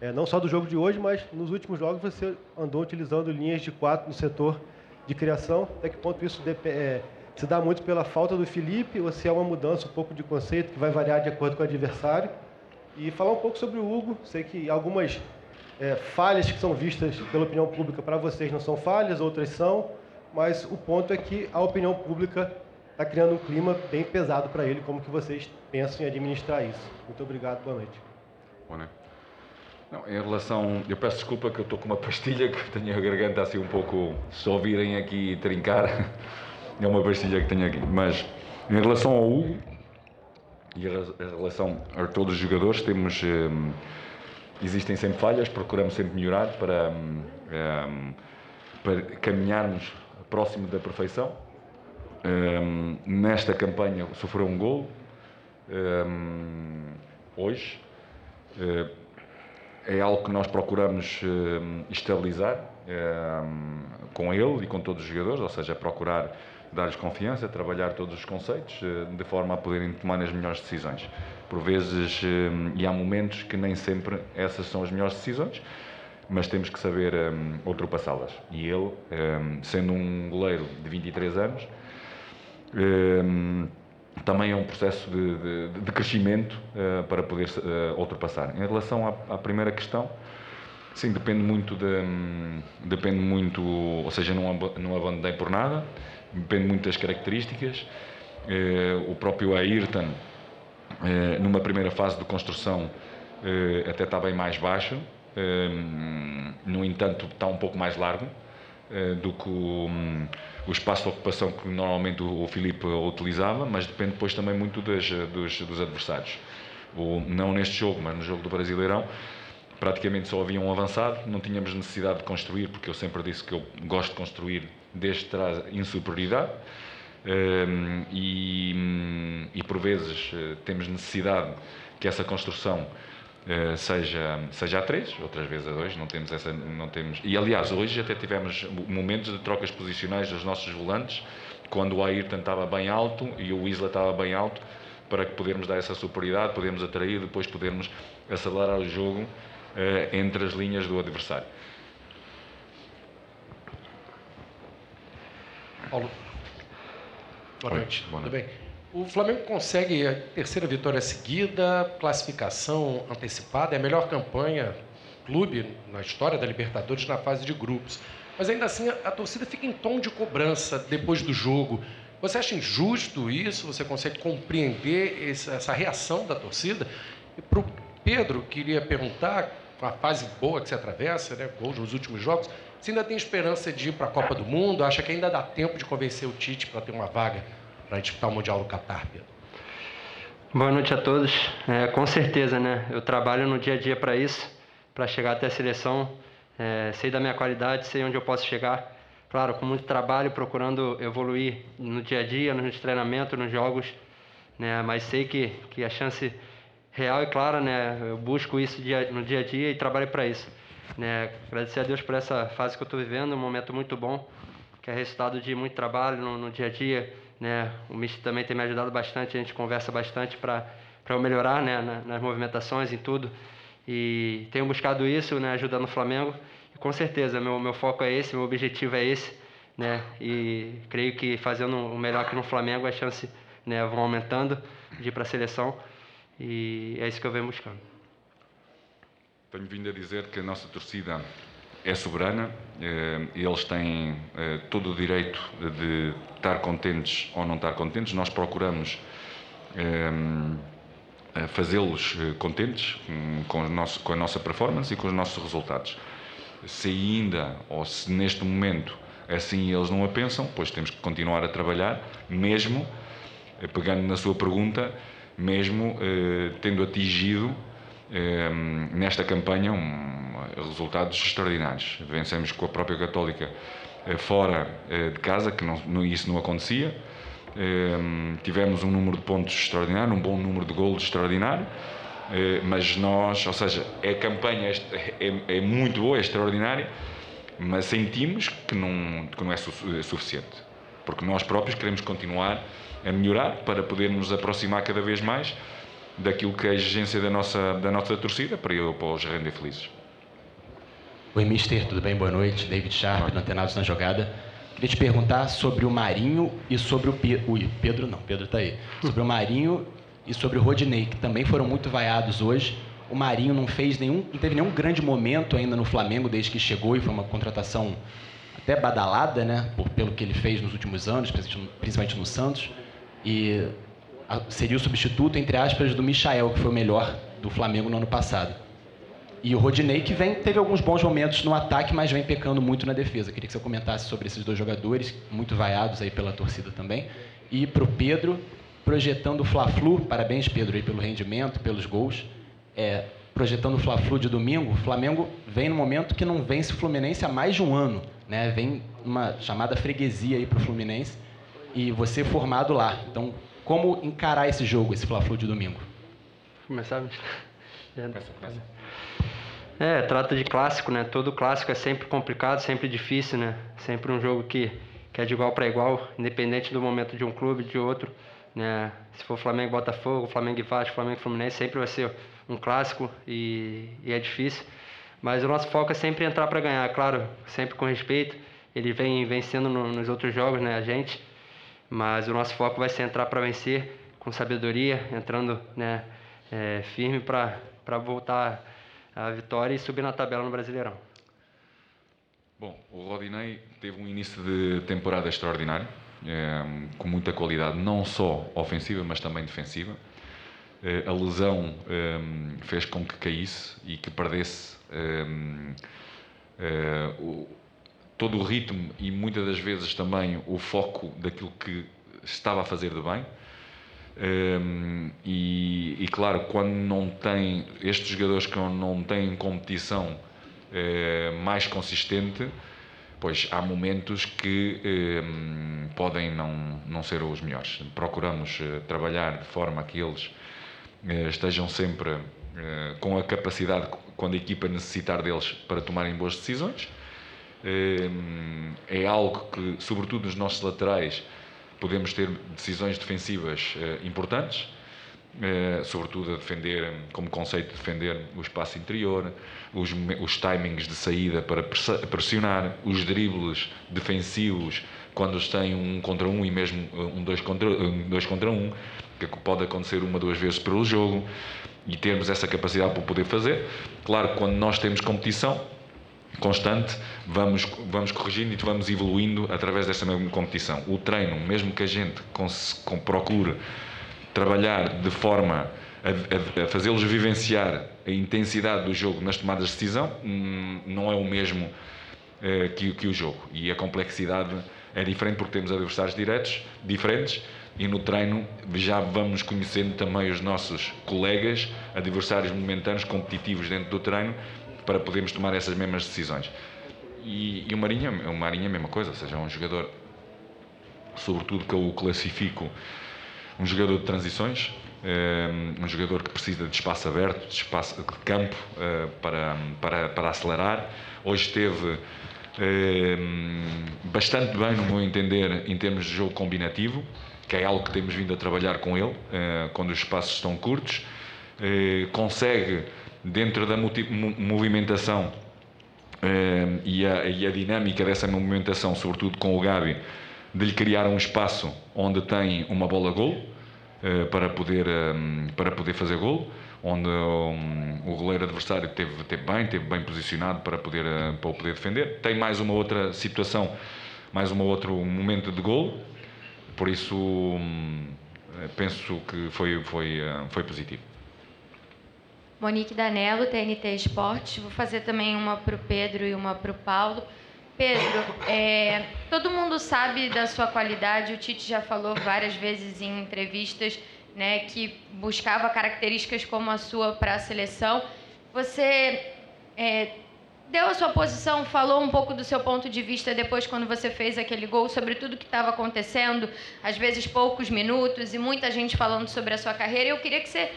é, não só do jogo de hoje, mas nos últimos jogos você andou utilizando linhas de quatro no setor de criação. Até que ponto isso é, se dá muito pela falta do Felipe ou se é uma mudança um pouco de conceito que vai variar de acordo com o adversário? E falar um pouco sobre o Hugo. Sei que algumas é, falhas que são vistas pela opinião pública para vocês não são falhas, outras são, mas o ponto é que a opinião pública está criando um clima bem pesado para ele. Como que vocês pensam em administrar isso? Muito obrigado, boa noite. Bom, né? Não, em relação. Eu peço desculpa que eu estou com uma pastilha que tenho a garganta assim um pouco. Se ouvirem aqui trincar, é uma pastilha que tenho aqui. Mas em relação ao Hugo e em relação a todos os jogadores, temos. Um, existem sempre falhas, procuramos sempre melhorar para, um, para caminharmos próximo da perfeição. Um, nesta campanha sofreu um gol hoje. Uh, é algo que nós procuramos estabilizar com ele e com todos os jogadores, ou seja, procurar dar-lhes confiança, trabalhar todos os conceitos, uh, de forma a poderem tomar as melhores decisões. Por vezes, e há momentos que nem sempre essas são as melhores decisões, mas temos que saber um, ultrapassá-las. E ele, um, sendo um goleiro de 23 anos, um, também é um processo de, de, de crescimento uh, para poder uh, ultrapassar. Em relação à, à, primeira questão, sim, depende muito de, depende muito, ou seja, não, não abandonei por nada, depende muito das características. Uh, o próprio Ayrton, numa primeira fase de construção, até está bem mais baixo, no entanto, está um pouco mais largo do que o. Um, o espaço de ocupação que normalmente o, o Filipe utilizava, mas depende depois também muito das, dos, dos adversários. O, não neste jogo, mas no jogo do Brasileirão, praticamente só havia um avançado, não tínhamos necessidade de construir, porque eu sempre disse que eu gosto de construir desde trás em superioridade. Um, e, e, por vezes eh, temos necessidade que essa construção Uh, seja, seja a três, outras vezes a dois, não temos essa, não temos. E aliás, hoje até tivemos momentos de trocas posicionais dos nossos volantes, quando o Ayrton estava bem alto e o Isla estava bem alto, para que podermos dar essa superioridade, podermos atrair, depois podermos acelerar o jogo uh, entre as linhas do adversário. Paulo. Boa noite. Boa noite. Tudo bem? O Flamengo consegue a terceira vitória seguida, classificação antecipada, é a melhor campanha clube na história da Libertadores na fase de grupos. Mas ainda assim a, torcida fica em tom de cobrança depois do jogo. Você acha injusto isso? Você consegue compreender essa reação da torcida? E para o Pedro, queria perguntar, com a fase boa que você atravessa, né, gols nos últimos jogos, você ainda tem esperança de ir para a Copa do Mundo? Acha que ainda dá tempo de convencer o Tite para ter uma vaga para disputar o Mundial do Qatar, Pedro? Boa noite a todos. É, com certeza, né? Eu trabalho no dia a dia para isso, para chegar até a seleção. É, sei da minha qualidade, sei onde eu posso chegar. Claro, com muito trabalho, procurando evoluir no dia a dia, nos treinamentos, nos jogos. Né? Mas sei que, que a chance real e clara, né? Eu busco isso dia, no dia a dia e trabalho para isso. Né? Agradecer a Deus por essa fase que eu estou vivendo, um momento muito bom, que é resultado de muito trabalho no, no dia a dia né? O Mister também tem me ajudado bastante, a gente conversa bastante para eu melhorar né? Na, nas movimentações, em tudo. E tenho buscado isso, né? ajudando o Flamengo. E com certeza, meu, meu foco é esse, meu objetivo é esse. Né? E creio que fazendo o melhor aqui no Flamengo, as chances né, vão aumentando de ir para a seleção. E é isso que eu venho buscando. Tenho vindo a dizer que a nossa torcida é soberana, eh, eles têm eh, todo o direito de estar contentes ou não estar contentes. Nós procuramos eh, fazê-los contentes hum, com, a nossa performance e com os nossos resultados. Se ainda, ou se neste momento, assim eles não a pensam, pois temos que continuar a trabalhar, mesmo, pegando na sua pergunta, mesmo tendo atingido nesta campanha um, resultados extraordinários. Vencemos com a própria Católica eh, fora eh, de casa, que não, isso não acontecia. Eh, tivemos um número de pontos extraordinário, um bom número de golos extraordinário, mas nós, ou seja, a campanha é, é muito boa, é extraordinária, mas sentimos que não, que não é suficiente, porque nós próprios queremos continuar a melhorar para podermos aproximar cada vez mais daquilo que é a exigência da nossa, da nossa torcida para, para os render felizes. Oi, Mister, tudo bem? Boa noite. David Sharp, no Antenados na Jogada. Queria te perguntar sobre o Marinho e sobre o Pedro. Ui, Pedro não, Pedro está aí. Sobre o Marinho e sobre o Rodinei, que também foram muito vaiados hoje. O Marinho não fez nenhum, não teve nenhum grande momento ainda no Flamengo desde que chegou e foi uma contratação até badalada, né? Por, pelo que ele fez nos últimos anos, principalmente no Santos. E seria o substituto, entre aspas, do Michael, que foi o melhor do Flamengo no ano passado. E o Rodinei, que vem, teve alguns bons momentos no ataque, mas vem pecando muito na defesa. Queria que você comentasse sobre esses dois jogadores, muito vaiados aí pela torcida também. E para o Pedro, projetando o Fla-Flu, parabéns Pedro aí pelo rendimento, pelos gols. É, projetando o Fla-Flu de domingo, o Flamengo vem no momento que não vence o Fluminense há mais de um ano. Né? Vem uma chamada freguesia aí para o Fluminense e você formado lá. Então, como encarar esse jogo, esse Fla-Flu de domingo? Começar? É, trata de clássico, né? Todo clássico é sempre complicado, sempre difícil, né? Sempre um jogo que, que é de igual para igual, independente do momento de um clube, de outro. Né? Se for Flamengo Botafogo, Flamengo e Vasco, Flamengo Fluminense, sempre vai ser um clássico e, e é difícil. Mas o nosso foco é sempre entrar para ganhar, claro, sempre com respeito. Ele vem vencendo no, nos outros jogos, né, a gente. Mas o nosso foco vai ser entrar para vencer com sabedoria, entrando né, é, firme para voltar à vitória e subir na tabela no Brasileirão. Bom, o Rodinei teve um início de temporada extraordinário, é, com muita qualidade, não só ofensiva, mas também defensiva. É, a lesão é, fez com que caísse e que perdesse o, todo o ritmo e muitas das vezes também o foco daquilo que estava a fazer de bem. Um, e, e, claro, quando não tem estes jogadores que não têm competição uh, mais consistente, pois há momentos que um, podem não, não ser os melhores. Procuramos uh, trabalhar de forma que eles uh, estejam sempre com a capacidade, quando a equipa necessitar deles, para tomarem boas decisões é algo que, sobretudo nos nossos laterais, podemos ter decisões defensivas eh, importantes, eh, sobretudo a defender, como conceito de defender o espaço interior, os, os timings de saída para pressionar, os dribles defensivos quando eles têm um contra um e mesmo eh, um dois contra um, dois contra um, que pode acontecer uma duas vezes pelo jogo e termos essa capacidade para poder fazer. Claro, quando nós temos competição, constante, vamos, vamos corrigindo e vamos evoluindo através dessa mesma competição. O treino, mesmo que a gente procure trabalhar de forma a, a, a fazê-los vivenciar a intensidade do jogo nas tomadas de decisão, hum, não é o mesmo eh, que, que o jogo. E a complexidade é diferente porque temos adversários diretos, diferentes, e no treino já vamos conhecendo também os nossos colegas, adversários momentâneos, competitivos dentro do treino, para podermos tomar essas mesmas decisões. E, e o Marinha, o Marinha é a mesma coisa, ou seja, é um jogador, sobretudo que eu o classifico, um jogador de transições, eh, um jogador que precisa de espaço aberto, de, espaço, de campo uh, para, para, para acelerar. Hoje esteve eh, bastante bem, no meu entender, em termos de jogo combinativo, que é algo que temos vindo a trabalhar com ele, quando os espaços estão curtos. consegue dentro da movimentação eh, e, a, e, a, dinâmica dessa movimentação, sobretudo com o Gabi, de lhe criar um espaço onde tem uma bola gol eh, para, poder, eh, para poder fazer gol, onde um, o goleiro adversário teve, teve bem, teve bem posicionado para poder, para poder defender. Tem mais uma outra situação, mais um outro momento de gol, por isso um, penso que foi, foi, foi positivo. Monique Danello, TNT Esportes. Vou fazer também uma para o Pedro e uma para o Paulo. Pedro, é, todo mundo sabe da sua qualidade, o Tite já falou várias vezes em entrevistas né, que buscava características como a sua para a seleção. Você é, deu a sua posição, falou um pouco do seu ponto de vista depois quando você fez aquele gol, sobre tudo que estava acontecendo, às vezes poucos minutos e muita gente falando sobre a sua carreira. Eu queria que você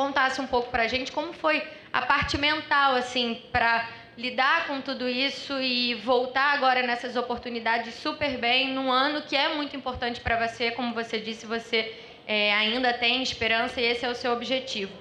contasse um pouco para a gente como foi a parte mental, assim, para lidar com tudo isso e voltar agora nessas oportunidades super bem, num ano que é muito importante para você, como você disse, você é, ainda tem esperança e esse é o seu objetivo.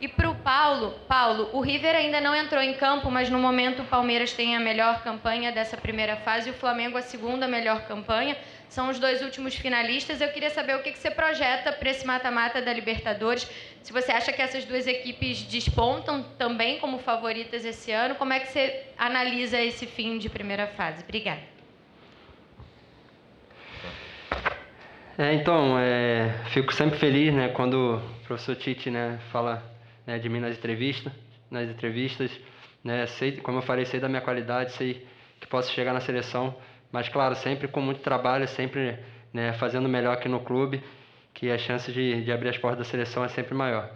E para o Paulo, Paulo, o River ainda não entrou em campo, mas no momento o Palmeiras tem a melhor campanha dessa primeira fase e o Flamengo a segunda melhor campanha são os dois últimos finalistas. Eu queria saber o que você projeta para esse mata-mata da Libertadores. Se você acha que essas duas equipes despontam também como favoritas esse ano, como é que você analisa esse fim de primeira fase? Obrigada. É, então, é, fico sempre feliz, né, quando o professor Tite, né, fala né, de mim nas entrevistas, nas entrevistas, né, sei, como eu falei, sei da minha qualidade, sei que posso chegar na seleção, mas claro, sempre com muito trabalho, sempre né, fazendo melhor aqui no clube, que a chance de, de abrir as portas da seleção é sempre maior.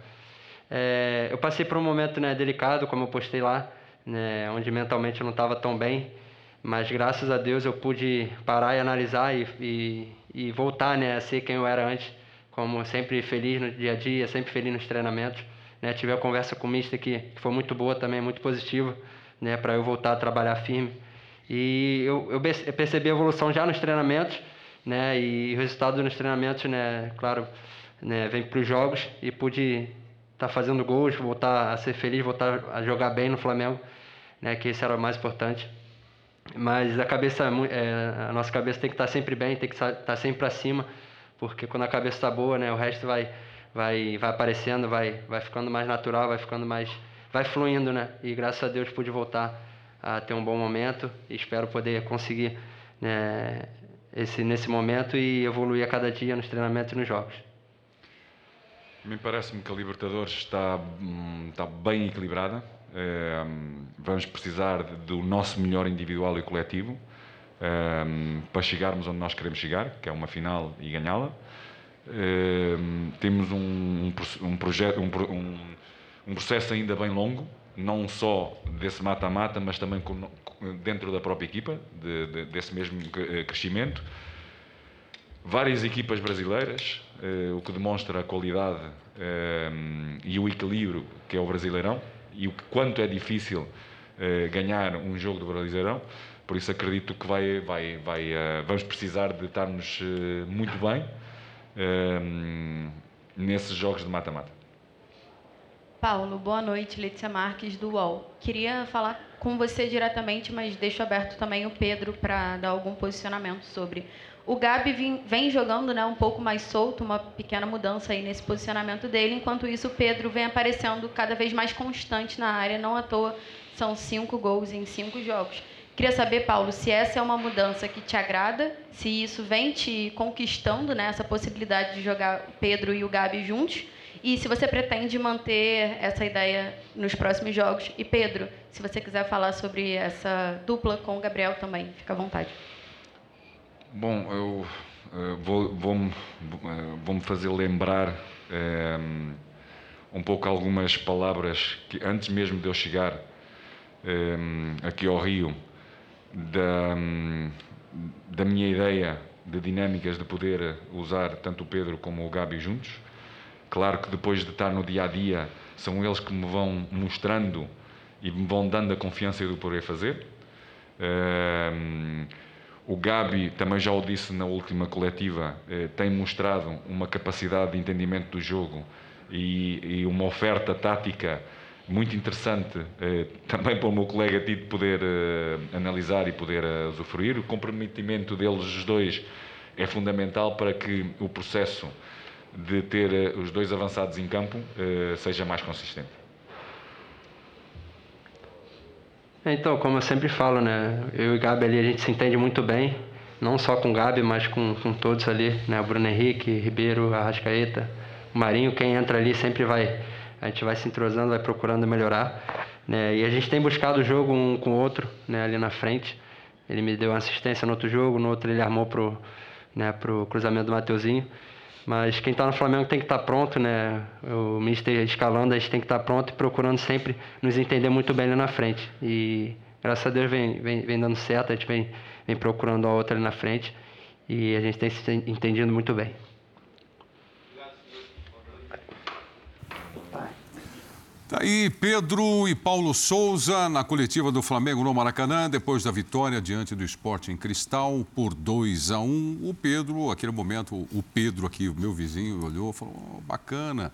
É, eu passei por um momento né, delicado, como eu postei lá, né, onde mentalmente eu não estava tão bem, mas graças a Deus eu pude parar e analisar e, e, e, voltar né, a ser quem eu era antes, como sempre feliz no dia a dia, sempre feliz nos treinamentos. Né, tive a conversa com o Mister que, que foi muito boa também, muito positiva, né, para eu voltar a trabalhar firme. E eu, eu percebi a evolução já nos treinamentos, né, e o resultado nos treinamentos, né, claro, né, vem para os jogos e pude estar tá fazendo gols, voltar a ser feliz, voltar a jogar bem no Flamengo, né, que esse era o mais importante. Mas a cabeça, é, a nossa cabeça tem que estar sempre bem, tem que estar sempre para cima, porque quando a cabeça está boa, né, o resto vai, vai, vai aparecendo, vai, vai ficando mais natural, vai ficando mais, vai fluindo, né? E graças a Deus pude voltar a ter um bom momento. E espero poder conseguir né, esse nesse momento e evoluir a cada dia nos treinamentos e nos jogos. Me parece-me que a Libertadores está, hum, está bem equilibrada Ehm, vamos precisar do nosso melhor individual e coletivo ehm, para chegarmos onde nós queremos chegar, que é uma final e ganhá-la. Ehm, temos um, um projeto, um, um, um, processo ainda bem longo, não só desse mata-mata, mas também dentro da própria equipa, de, de, desse mesmo eh, crescimento. Várias equipas brasileiras, eh, o que demonstra a qualidade e o equilíbrio que é o Brasileirão e o quanto é difícil uh, ganhar um jogo do Brasileirão. Por isso acredito que vai, vai, vai, uh, vamos precisar de estarmos uh, muito bem nesses jogos de mata-mata. Paulo, boa noite. Letícia Marques, do UOL. Queria falar com você diretamente, mas deixo aberto também o Pedro para dar algum posicionamento sobre o Gabi vem, jogando né, um pouco mais solto, uma pequena mudança aí nesse posicionamento dele. Enquanto isso, o Pedro vem aparecendo cada vez mais constante na área. Não à toa são cinco gols em cinco jogos. Queria saber, Paulo, se essa é uma mudança que te agrada, se isso vem te conquistando, né, essa possibilidade de jogar o Pedro e o Gabi juntos, e se você pretende manter essa ideia nos próximos jogos. E Pedro, se você quiser falar sobre essa dupla com o Gabriel também, fica à vontade. Bom, eu uh, vou, vou-me uh, vou fazer lembrar um, ehm, um pouco algumas palavras que antes mesmo de eu chegar aqui ao Rio, da, da minha ideia de dinâmicas de poder usar tanto o Pedro como o Gabi juntos. Claro que depois de estar no dia a dia, são eles que me vão mostrando e me vão dando a confiança de poder fazer. Ehm, o Gabi, também já o disse na última coletiva, eh, tem mostrado uma capacidade de entendimento do jogo e, e uma oferta tática muito interessante eh, também para o meu colega Tito poder eh, analisar e poder usufruir. O comprometimento deles, os dois, é fundamental para que o processo de ter os dois avançados em campo seja mais consistente. Então, como eu sempre falo, né? Eu e Gabi ali, a gente se entende muito bem. Não só com o Gabi, mas com, com todos ali, né? O Bruno Henrique, Ribeiro, Arrascaeta, o Marinho, quem entra ali sempre vai... A gente vai se entrosando, vai procurando melhorar. Né? E a gente tem buscado o jogo um com o outro, né? Ali na frente. Ele me deu uma assistência no outro jogo, no outro ele armou pro, né, pro cruzamento do Mateuzinho. Mas quem está no Flamengo tem que estar tá pronto, né? O Mister escalando, a gente tem que estar tá pronto e procurando sempre nos entender muito bem ali na frente. E graças a Deus vem, vem, vem dando certo, a gente vem, vem procurando a outra ali na frente e a gente tem se entendido muito bem. Tá aí Pedro e Paulo Souza na coletiva do Flamengo no Maracanã, depois da vitória diante do esporte em Cristal por 2 a 1 um. O Pedro, aquele momento, o Pedro aqui, o meu vizinho, olhou e falou: oh, bacana.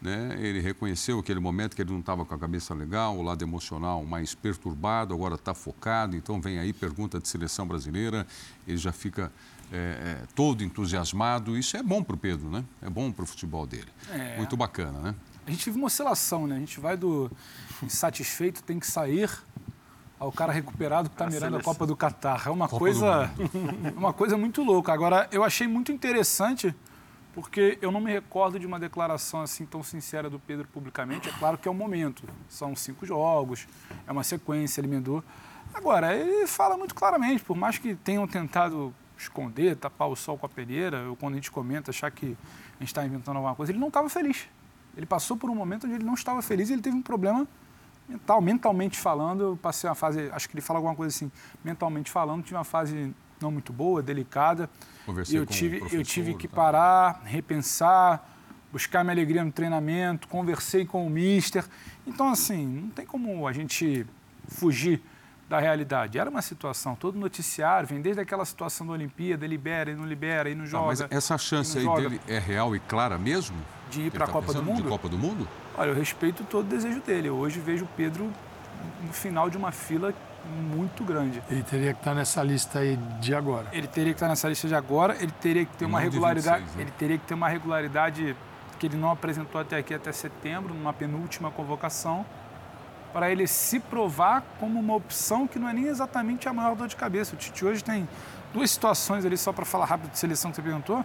Né? Ele reconheceu aquele momento que ele não estava com a cabeça legal, o lado emocional mais perturbado, agora está focado. Então vem aí pergunta de seleção brasileira, ele já fica é, é, todo entusiasmado. Isso é bom para o Pedro, né? É bom para o futebol dele. É. Muito bacana, né? A gente vive uma oscilação, né? A gente vai do insatisfeito, tem que sair ao cara recuperado que está mirando a Copa do Catar. É uma Copa coisa, uma coisa muito louca. Agora, eu achei muito interessante porque eu não me recordo de uma declaração assim tão sincera do Pedro publicamente. É claro que é um momento, são cinco jogos, é uma sequência, ele emendou. Agora, ele fala muito claramente, por mais que tenham tentado esconder, tapar o sol com a peneira, ou quando a gente comenta, achar que a gente está inventando alguma coisa, ele não estava feliz. Ele passou por um momento onde ele não estava feliz e ele teve um problema mental, mentalmente falando. Eu passei uma fase, acho que ele fala alguma coisa assim, mentalmente falando, tive uma fase não muito boa, delicada. Conversei eu tive, eu tive que tá? parar, repensar, buscar minha alegria no treinamento, conversei com o mister. Então, assim, não tem como a gente fugir da realidade. Era uma situação, todo noticiário vem desde aquela situação da Olimpíada, libera e não libera, e não joga. mas essa chance aí joga. dele é real e clara mesmo? De ir para a tá Copa do Mundo? De Copa do Mundo? Olha, eu respeito todo o desejo dele. Eu hoje vejo o Pedro no final de uma fila muito grande. Ele teria que estar nessa lista aí de agora. Ele teria que estar nessa lista de agora, ele teria que ter uma regularidade, 26, né? ele teria que ter uma regularidade que ele não apresentou até aqui até setembro, numa penúltima convocação, para ele se provar como uma opção que não é nem exatamente a maior dor de cabeça. O Tite hoje tem duas situações ali só para falar rápido de seleção que você perguntou.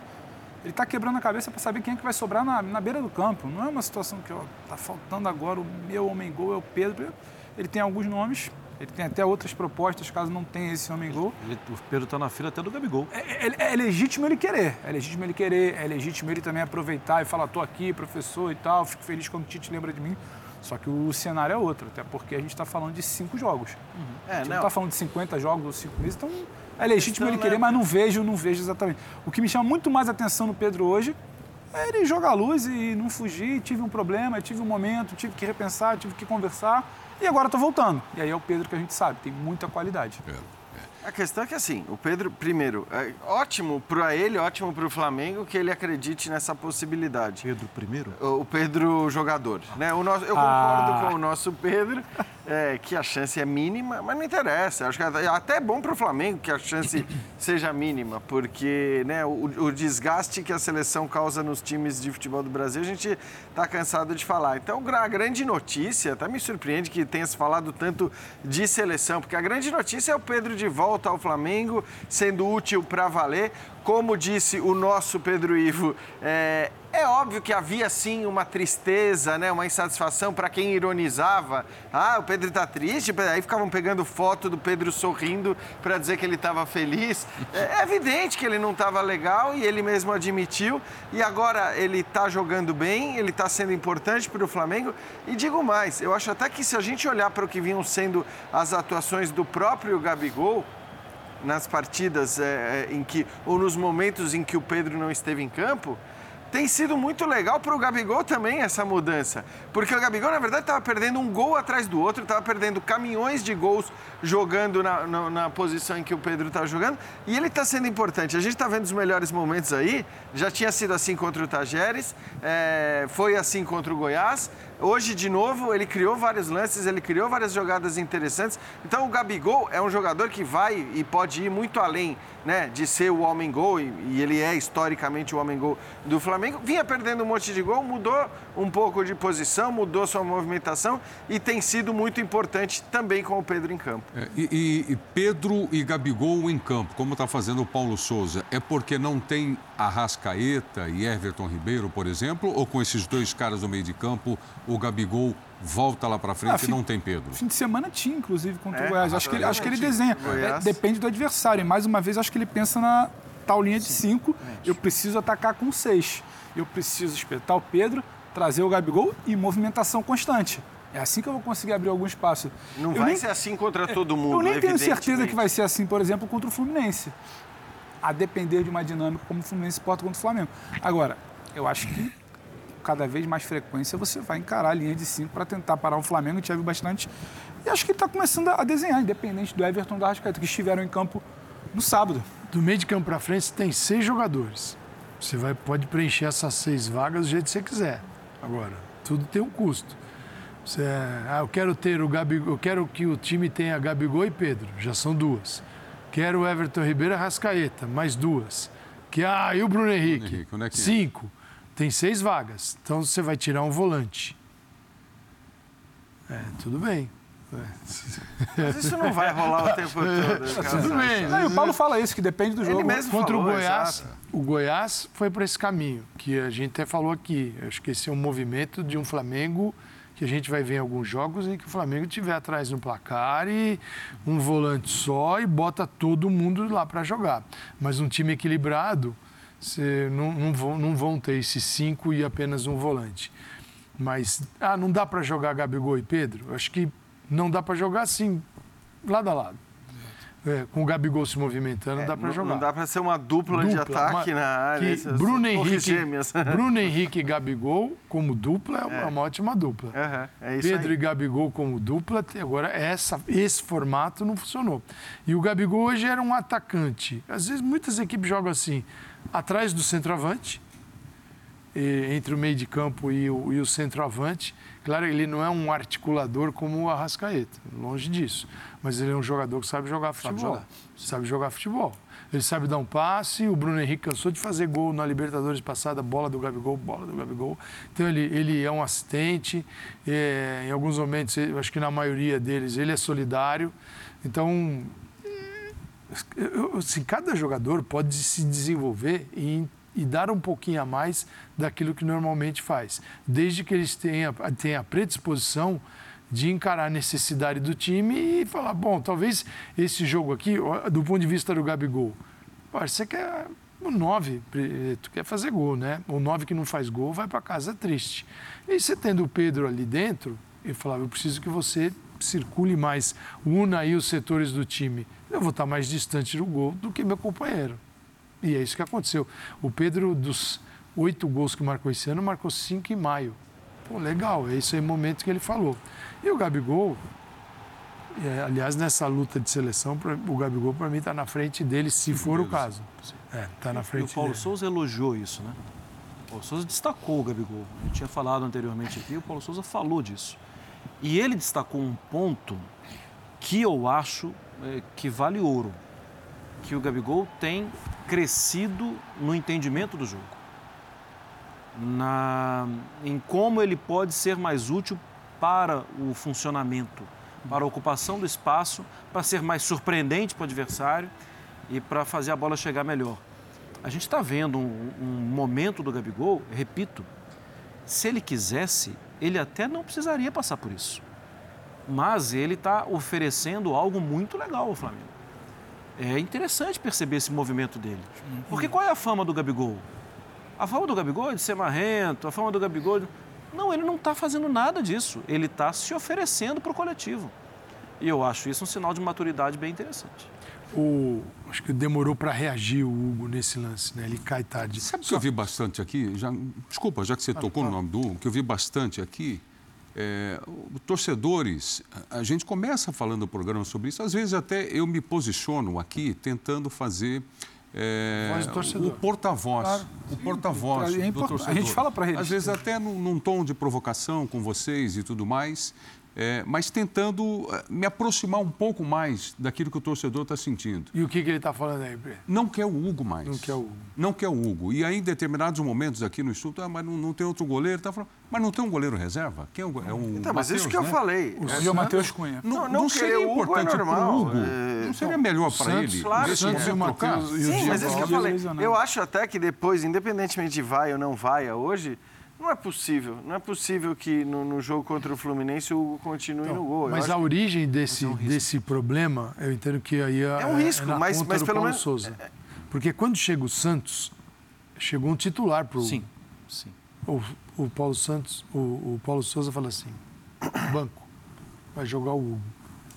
Ele está quebrando a cabeça para saber quem é que vai sobrar na, na beira do campo. Não é uma situação que está faltando agora o meu homem gol é o Pedro. Ele tem alguns nomes, ele tem até outras propostas, caso não tenha esse homem gol. Ele, o Pedro está na fila até do Gabigol. É, é, é, legítimo ele querer, é legítimo ele querer, é legítimo ele também aproveitar e falar, estou aqui, professor e tal, fico feliz quando o Tite lembra de mim. Só que o cenário é outro, até porque a gente está falando de cinco jogos. Uhum. É, a gente não está falando de 50 jogos ou cinco meses, então é legítimo ele querer, mas não vejo, não vejo exatamente. O que me chama muito mais atenção no Pedro hoje é ele jogar a luz e não fugir. Tive um problema, tive um momento, tive que repensar, tive que conversar e agora estou voltando. E aí é o Pedro que a gente sabe, tem muita qualidade. É. A questão é que, assim, o Pedro, primeiro, é ótimo para ele, ótimo para o Flamengo que ele acredite nessa possibilidade. Pedro primeiro? O Pedro jogador, né? O nosso, eu concordo ah. com o nosso Pedro é, que a chance é mínima, mas não interessa. Acho que é até bom para o Flamengo que a chance seja mínima, porque né, o, o, desgaste que a seleção causa nos times de futebol do Brasil, a gente está cansado de falar. Então, a grande notícia, até me surpreende que tenha se falado tanto de seleção, porque a grande notícia é o Pedro de volta ao Flamengo, sendo útil para valer. Como disse o nosso Pedro Ivo, é, é óbvio que havia sim uma tristeza, né, uma insatisfação para quem ironizava. Ah, o Pedro está triste, aí ficavam pegando foto do Pedro sorrindo para dizer que ele estava feliz. É, é evidente que ele não estava legal e ele mesmo admitiu. E agora ele está jogando bem, ele está sendo importante para o Flamengo. E digo mais, eu acho até que se a gente olhar para o que vinham sendo as atuações do próprio Gabigol, nas partidas é, é, em que, ou nos momentos em que o Pedro não esteve em campo, tem sido muito legal para o Gabigol também essa mudança. Porque o Gabigol, na verdade, estava perdendo um gol atrás do outro, estava perdendo caminhões de gols jogando na, na, na posição em que o Pedro está jogando. E ele está sendo importante. A gente está vendo os melhores momentos aí. Já tinha sido assim contra o Tajeres, é, foi assim contra o Goiás. Hoje, de novo, ele criou vários lances, ele criou várias jogadas interessantes. Então, o Gabigol é um jogador que vai e pode ir muito além né, de ser o homem-gol, e, e, ele é historicamente o homem-gol do Flamengo. Vinha perdendo um monte de gol, mudou um pouco de posição, mudou sua movimentação e tem sido muito importante também com o Pedro em campo. É, e, e, Pedro e Gabigol em campo, como está fazendo o Paulo Souza, é porque não tem Arrascaeta e Everton Ribeiro, por exemplo, ou com esses dois caras no meio de campo, o Gabigol volta lá para frente ah, e não tem Pedro? Fim de semana tinha, inclusive, contra é, o Goiás. Acho que, ele, acho que ele desenha. É, depende do adversário. E mais uma vez, acho que ele pensa na tal linha de cinco. Eu preciso atacar com seis. Eu preciso espetar o Pedro, trazer o Gabigol e movimentação constante. É assim que eu vou conseguir abrir algum espaço. Não eu vai nem, ser assim contra todo mundo. Eu nem tenho certeza que vai ser assim, por exemplo, contra o Fluminense. A depender de uma dinâmica como o Fluminense porta contra o Flamengo. Agora, eu acho que cada vez mais frequência você vai encarar a linha de cinco para tentar parar o Flamengo. A gente já viu bastante. E acho que ele está começando a desenhar, independente do Everton e do Arrascaeta, que estiveram em campo no sábado. Do meio de campo para frente, você tem seis jogadores. Você vai, pode preencher essas seis vagas do jeito que você quiser. Agora, tudo tem um custo. Você, ah, eu quero ter o Gabigol, eu quero que o time tenha Gabigol e Pedro, já são duas. Quero o Everton Ribeiro e Rascaeta, mais duas. Que, ah, e o Bruno Henrique? Bruno Henrique é, é Cinco. Tem seis vagas. Então você vai tirar um volante. É, tudo bem. Mas isso não vai rolar o tempo todo. Tudo bem. Não, e o Paulo fala isso, que depende do jogo. Ele mesmo Contra falou, o Goiás, exato. o Goiás foi por esse caminho, que a gente até falou aqui. Eu acho que esse é um movimento de um Flamengo que a gente vai ver em alguns jogos em que o Flamengo estiver atrás no placar e um volante só e bota todo mundo lá para jogar. Mas um time equilibrado, você não, não, vão, não vão ter esses cinco e apenas um volante. Mas, ah, não dá para jogar Gabigol e Pedro? Acho que não dá para jogar assim, lado a lado. É, com o Gabigol se movimentando, dá para jogar. não dá para ser uma dupla, de Dupla, ataque uma- na área. que Bruno Henrique. Bruno Henrique e Gabigol como dupla é uma, É. uma ótima dupla. É isso Pedro aí. e Gabigol como dupla, agora essa, esse formato não funcionou. E o Gabigol hoje era um atacante. Às vezes muitas equipes jogam assim, atrás do centroavante, entre o meio de campo e o, e o centroavante. Claro, ele não é um articulador como o Arrascaeta, longe disso. Mas ele é um jogador que sabe jogar futebol. jogar. Sabe jogar futebol. Ele sabe dar um passe, o Bruno Henrique cansou de fazer gol na Libertadores passada, bola do Gabigol, bola do Gabigol. Então ele, ele é um assistente, é, em alguns momentos, eu acho que na maioria deles, ele é solidário. Então, assim, cada jogador pode se desenvolver e, e dar um pouquinho a mais daquilo que normalmente faz, desde que eles tenham, tenham a predisposição de encarar a necessidade do time e falar, bom, talvez esse jogo aqui, do ponto de vista do Gabigol, você quer o 9, tu quer fazer gol, né? O 9 que não faz gol vai para casa triste. E você tendo o Pedro ali dentro, eu falava, eu preciso que você circule mais, una aí os setores do time. Eu vou estar mais distante do gol do que meu companheiro. E é isso que aconteceu. O Pedro, dos oito gols que marcou esse ano, marcou cinco em maio. Pô, legal, é isso aí o momento que ele falou. E o Gabigol, é, aliás, nessa luta de seleção, o Gabigol, para mim, está na frente dele, se for o caso. É, está na E o frente Paulo dele. Souza elogiou isso, né? O Paulo Souza destacou o Gabigol. A gente tinha falado anteriormente aqui, o Paulo Souza falou disso. E ele destacou um ponto que eu acho que vale ouro. Que o Gabigol tem crescido no entendimento do jogo. Na, em como ele pode ser mais útil para o funcionamento, para a ocupação do espaço, para ser mais surpreendente para o adversário e para fazer a bola chegar melhor. A gente está vendo um, um momento do Gabigol, repito, se ele quisesse, ele até não precisaria passar por isso. Mas ele está oferecendo algo muito legal ao Flamengo. É interessante perceber esse movimento dele. Porque qual é a fama do Gabigol? A fama do Gabigol é de ser marrento, a fama do Gabigol. de- Não, ele não está fazendo nada disso. Ele está se oferecendo para o coletivo. E eu acho isso um sinal de maturidade bem interessante. O, acho que demorou para reagir o Hugo nesse lance, né? Ele cai tarde. Sabe o que eu vi bastante aqui? Já, desculpa, já que você tocou no nome do Hugo, que eu vi bastante aqui. É, o- torcedores, a gente começa falando no programa sobre isso, às vezes até eu me posiciono aqui tentando fazer é, torcedor. o porta-voz. Claro. O porta-voz É do import- a torcedor. gente fala pra eles. Às vezes até num, num tom de provocação com vocês e tudo mais, é, mas tentando é, me aproximar um pouco mais daquilo que o torcedor está sentindo. E o que, que ele está falando aí, Bre? Não quer o Hugo mais. Não quer o Hugo. Não quer o Hugo. E aí, em determinados momentos aqui no estúdio, ah, mas não, não tem outro goleiro. Tá falando, mas não tem um goleiro reserva? Quem é, o, é um Então, mas isso Mateus, que eu né? falei. Hoje é o Matheus Cunha. Não, Não, não, não seria o Hugo é importante pro normal, Hugo? é- Não seria melhor para Santos- ele? claro, Santos e o momento, trocar? Matheus o Sim, mas isso que eu falei. lesionado. Eu acho até que depois, independentemente de vai ou não vai hoje, não é possível. Não é possível que no, no jogo contra o Fluminense o Hugo continue no gol. Eu Mas a origem desse, desse problema, eu entendo que aí é, É um risco, na mas- conta mas do pelo Paulo menos- Souza. Porque quando chega o Santos, chegou um titular para o Sim, sim. o, o Paulo Santos, o, o Paulo Souza fala assim, banco, vai jogar o Hugo.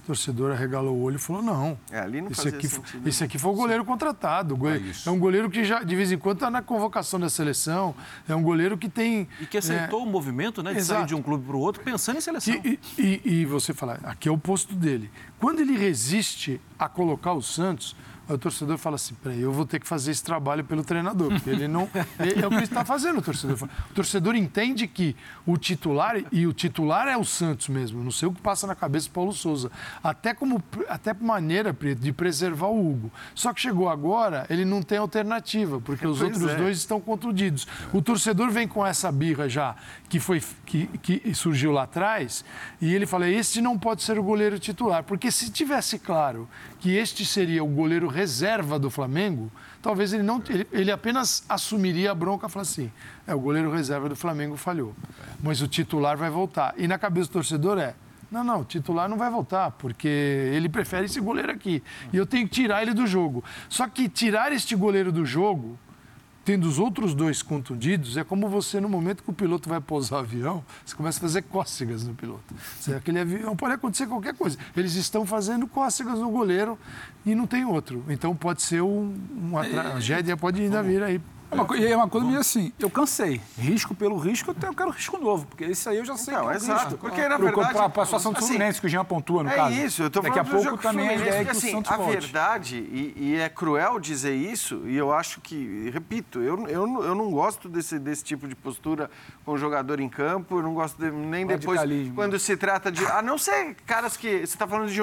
Torcedor arregalou o olho e falou, não. É, ali não esse aqui, sentido. esse aqui foi o goleiro contratado. O goleiro- É isso. é um goleiro que já, de vez em quando, está na convocação da seleção. É um goleiro que tem... E que aceitou o movimento né, de sair exato. de um clube para o outro pensando em seleção. E, e- e- e você fala, aqui é o posto dele. Quando ele resiste a colocar o Santos, Aí o torcedor fala assim: peraí, eu vou ter que fazer esse trabalho pelo treinador, porque ele não. é o que ele está fazendo, o torcedor. O torcedor entende que o titular, e o titular é o Santos mesmo, não sei o que passa na cabeça do Paulo Souza. Até como até maneira de preservar o Hugo. Só que chegou agora, ele não tem alternativa, porque os pois outros é. dois estão contundidos. O torcedor vem com essa birra já, que foi que, que surgiu lá atrás, e ele fala: este não pode ser o goleiro titular, porque se tivesse claro que este seria o goleiro reserva do Flamengo, talvez ele não ele, ele apenas assumiria a bronca e falaria assim: é, o goleiro reserva do Flamengo falhou. Mas o titular vai voltar. E na cabeça do torcedor é. Não, não, o titular não vai voltar, porque ele prefere esse goleiro aqui. E eu tenho que tirar ele do jogo. Só que tirar este goleiro do jogo tendo os outros dois contundidos, é como você, no momento que o piloto vai pousar o avião, você começa a fazer cócegas no piloto. Aquele avião pode acontecer qualquer coisa. Eles estão fazendo cócegas no goleiro e não tem outro. Então pode ser um, uma tragédia, pode ainda vir aí é uma, e é uma coisa meio assim, eu cansei. Risco pelo risco, eu, tenho, eu quero risco novo, porque esse aí eu já sei não, que é exato. Risco. Porque, na verdade... Para a situação do assim, Fluminense, que o Jean pontua, no é caso. É isso, eu estou falando Daqui a pouco também a ideia é que assim, o Santos A volte. verdade, e, e, é cruel dizer isso, e eu acho que, repito, eu, eu, eu não gosto desse, desse tipo de postura com o jogador em campo, eu não gosto de, nem depois, quando se trata de... A não ser caras que... Você está falando de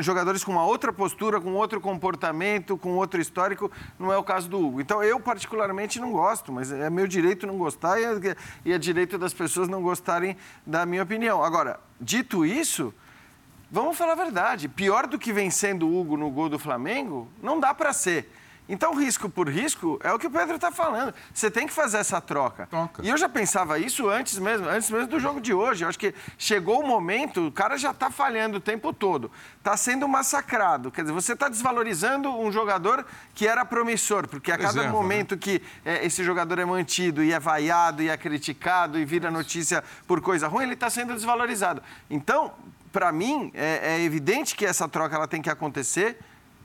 jogadores com uma outra postura, com outro comportamento, com outro histórico, não é o caso do Hugo. Então, eu particularmente não gosto mas é meu direito não gostar e é, e é direito das pessoas não gostarem da minha opinião. Agora, dito isso, vamos falar a verdade. Pior do que vencendo o Hugo no gol do Flamengo, não dá para ser. Então, risco por risco é o que o Pedro está falando. Você tem que fazer essa troca. E eu já pensava isso antes mesmo, antes mesmo do jogo de hoje. Eu acho que chegou o momento, o cara já está falhando o tempo todo. Está sendo massacrado. Quer dizer, você está desvalorizando um jogador que era promissor, porque a cada Exemplo, momento né? que é, esse jogador é mantido e é vaiado e é criticado e vira notícia por coisa ruim, ele está sendo desvalorizado. Então, para mim, é, é evidente que essa troca ela tem que acontecer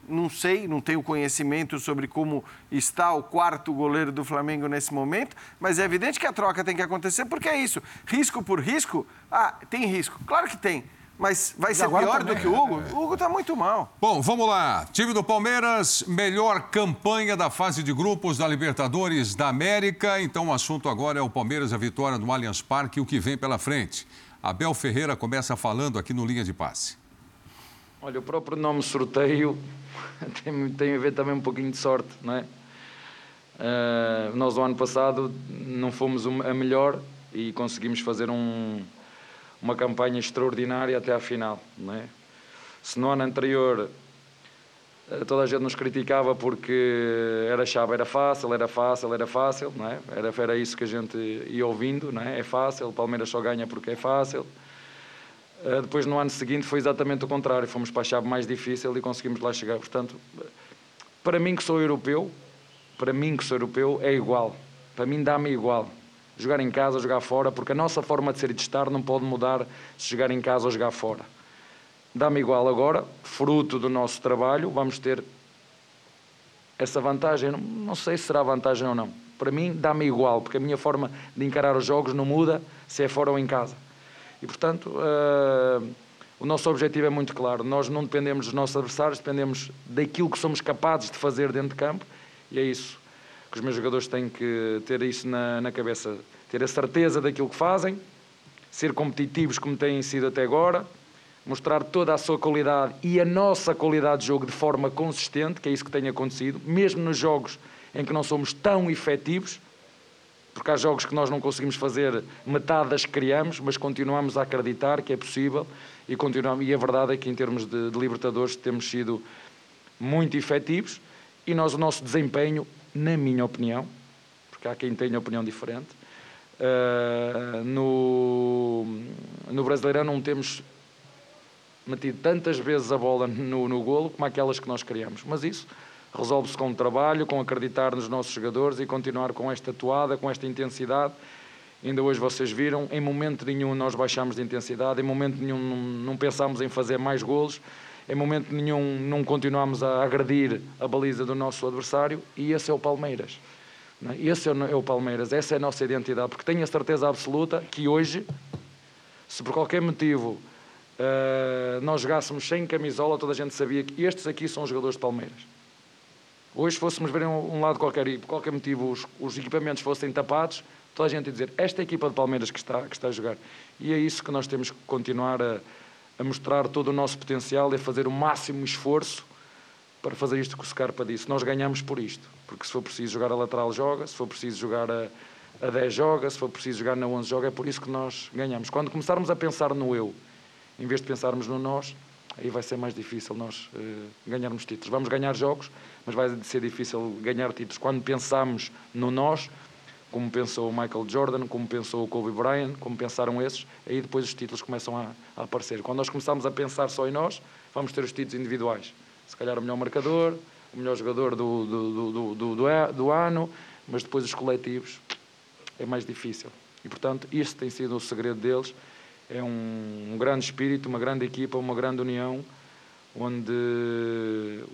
não sei, não tenho conhecimento sobre como está o quarto goleiro do Flamengo nesse momento, mas é evidente que a troca tem que acontecer porque é isso. Risco por risco, ah, tem risco. Claro que tem. Mas vai ser pior também, do que o Hugo? É. O Hugo está muito mal. Bom, vamos lá. Time do Palmeiras, melhor campanha da fase de grupos da Libertadores da América. Então o assunto agora é o Palmeiras, a vitória no Allianz Parque e o que vem pela frente. Abel Ferreira começa falando aqui no Linha de Passe. Olha, o próprio nome sorteio tem, tem a ver também um pouquinho de sorte, não é? Uh, nós, o ano passado, não fomos a melhor e conseguimos fazer um, uma campanha extraordinária até à final, não é? Se no ano anterior eh, toda a gente nos criticava porque era chave, era fácil, era fácil, era fácil, não é? Era, era isso que a gente ia ouvindo, não é? É fácil, o Palmeiras só ganha porque é fácil. Eh, depois, no ano seguinte, foi exatamente o contrário. Fomos para a chave mais difícil e conseguimos lá chegar. Portanto, para mim que sou europeu, para mim que sou europeu, é igual. Para mim dá-me igual. Jogar em casa jogar fora, porque a nossa forma de ser e de estar não pode mudar se jogar em casa ou jogar fora. Dá-me igual agora, fruto do nosso trabalho, vamos ter essa vantagem. Não, não sei se será vantagem ou não. Para mim, dá-me igual, porque a minha forma de encarar os jogos não muda se é fora ou em casa. E, portanto, uh, o nosso objetivo é muito claro. Nós não dependemos dos nossos adversários, dependemos daquilo que somos capazes de fazer dentro de campo. E é isso que os meus jogadores têm que ter isso na, na cabeça. Ter a certeza daquilo que fazem, ser competitivos como têm sido até agora, mostrar toda a sua qualidade e a nossa qualidade de jogo de forma consistente, que é isso que tem acontecido, mesmo nos jogos em que não somos tão efetivos, porque há jogos que nós não conseguimos fazer metade das criamos, mas continuamos a acreditar que é possível e continuamos. E a verdade é que em termos de, de Libertadores temos sido muito efetivos e nós o nosso desempenho, na minha opinião, porque há quem tenha opinião diferente, uh, no, no Brasileirão não temos metido tantas vezes a bola no, no golo como aquelas que nós criamos. Mas isso resolve-se com o trabalho, com acreditar nos nossos jogadores e continuar com esta toada, com esta intensidade. Ainda hoje vocês viram, em momento nenhum nós baixamos de intensidade, em momento nenhum não, pensámos em fazer mais golos, em momento nenhum não continuamos a agredir a baliza do nosso adversário e esse é o Palmeiras. É? Esse é o Palmeiras, essa é a nossa identidade, porque tenho a certeza absoluta que hoje, se por qualquer motivo uh, nós jogássemos sem camisola, toda a gente sabia que estes aqui são os jogadores de Palmeiras. Hoje, se fôssemos ver um, um lado qualquer e por qualquer motivo os, os, equipamentos fossem tapados, toda a gente ia dizer esta é a equipa de Palmeiras que está, que está a jogar. E é isso que nós temos que continuar a, a mostrar todo o nosso potencial e a fazer o máximo esforço para fazer isto que o Scarpa disse. Nós ganhamos por isto, porque se for preciso jogar a lateral, joga, se for preciso jogar a, a 10, joga, se for preciso jogar na 11, joga. É por isso que nós ganhamos. Quando começarmos a pensar no eu, em vez de pensarmos no nós, aí vai ser mais difícil nós uh, ganharmos títulos. Vamos ganhar jogos, mas vai ser difícil ganhar títulos. Quando pensamos no nós, como pensou o Michael Jordan, como pensou o Kobe Bryant, como pensaram esses, aí depois os títulos começam a, a aparecer. Quando nós começamos a pensar só em nós, vamos ter os títulos individuais. Se calhar o melhor marcador, o melhor jogador do, do, do, do, do, ano, mas depois os coletivos é mais difícil. E, portanto, este tem sido o segredo deles. É um, um grande espírito, uma grande equipa, uma grande união, onde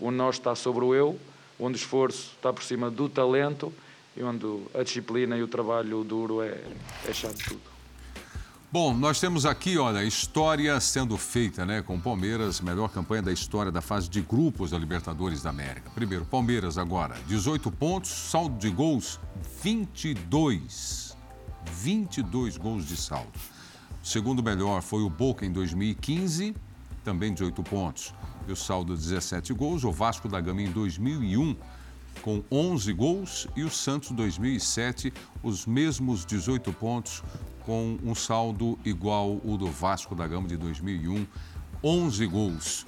o nós está sobre o eu, onde o esforço está por cima do talento e onde a disciplina e o trabalho duro é, é chave de tudo. Bom, nós temos aqui, olha, história sendo feita, né, com o Palmeiras, melhor campanha da história da fase de grupos da Libertadores da América. Primeiro, Palmeiras agora, 18 pontos, saldo de gols 22. 22 gols de saldo. O segundo melhor foi o Boca em 2015, também 18 pontos. E o saldo 17 gols, o Vasco da Gama em 2001 com 11 gols e o Santos 2007 os mesmos 18 pontos com um saldo igual o do Vasco da Gama de 2001, 11 gols.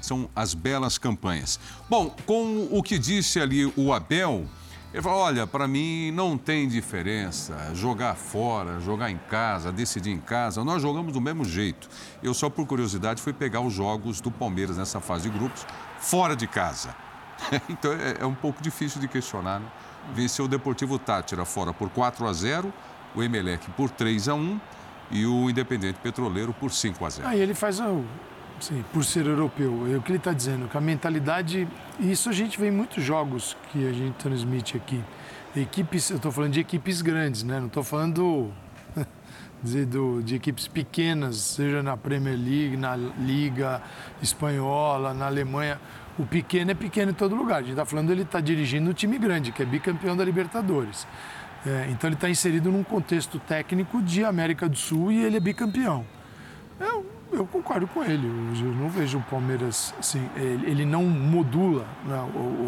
São as belas campanhas. Bom, com o que disse ali o Abel, ele falou: olha, para mim não tem diferença jogar fora, jogar em casa, decidir em casa. Nós jogamos do mesmo jeito. Eu, só por curiosidade, fui pegar os jogos do Palmeiras nessa fase de grupos fora de casa. então é, é, um pouco difícil de questionar. Né? Venceu o Deportivo Tátira fora por 4 a 0, o Emelec por 3 a 1 e o Independente Petroleiro por 5 a 0. Aí ele faz o. Sim, por ser europeu. É o que ele está dizendo, que a mentalidade. Isso a gente vê em muitos jogos que a gente transmite aqui. Equipes, eu estou falando de equipes grandes, né? Não estou falando do, de equipes pequenas, seja na Premier League, na Liga Espanhola, na Alemanha o pequeno é pequeno em todo lugar. A gente está falando ele está dirigindo um time grande, que é bicampeão da Libertadores. É, então ele está inserido num contexto técnico de América do Sul e ele é bicampeão. Eu, eu concordo com ele. Eu, não vejo o Palmeiras assim. Ele, ele não modula né,